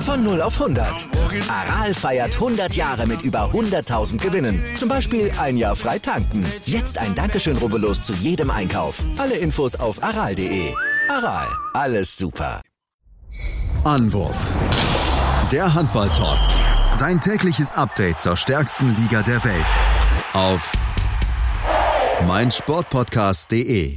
Von 0 auf 100. Aral feiert 100 Jahre mit über 100.000 Gewinnen. Zum Beispiel ein Jahr frei tanken. Jetzt ein Dankeschön, rubbellos zu jedem Einkauf. Alle Infos auf aral.de. Aral, alles super. Anwurf. Der Handball-Talk. Dein tägliches Update zur stärksten Liga der Welt. Auf meinsportpodcast.de.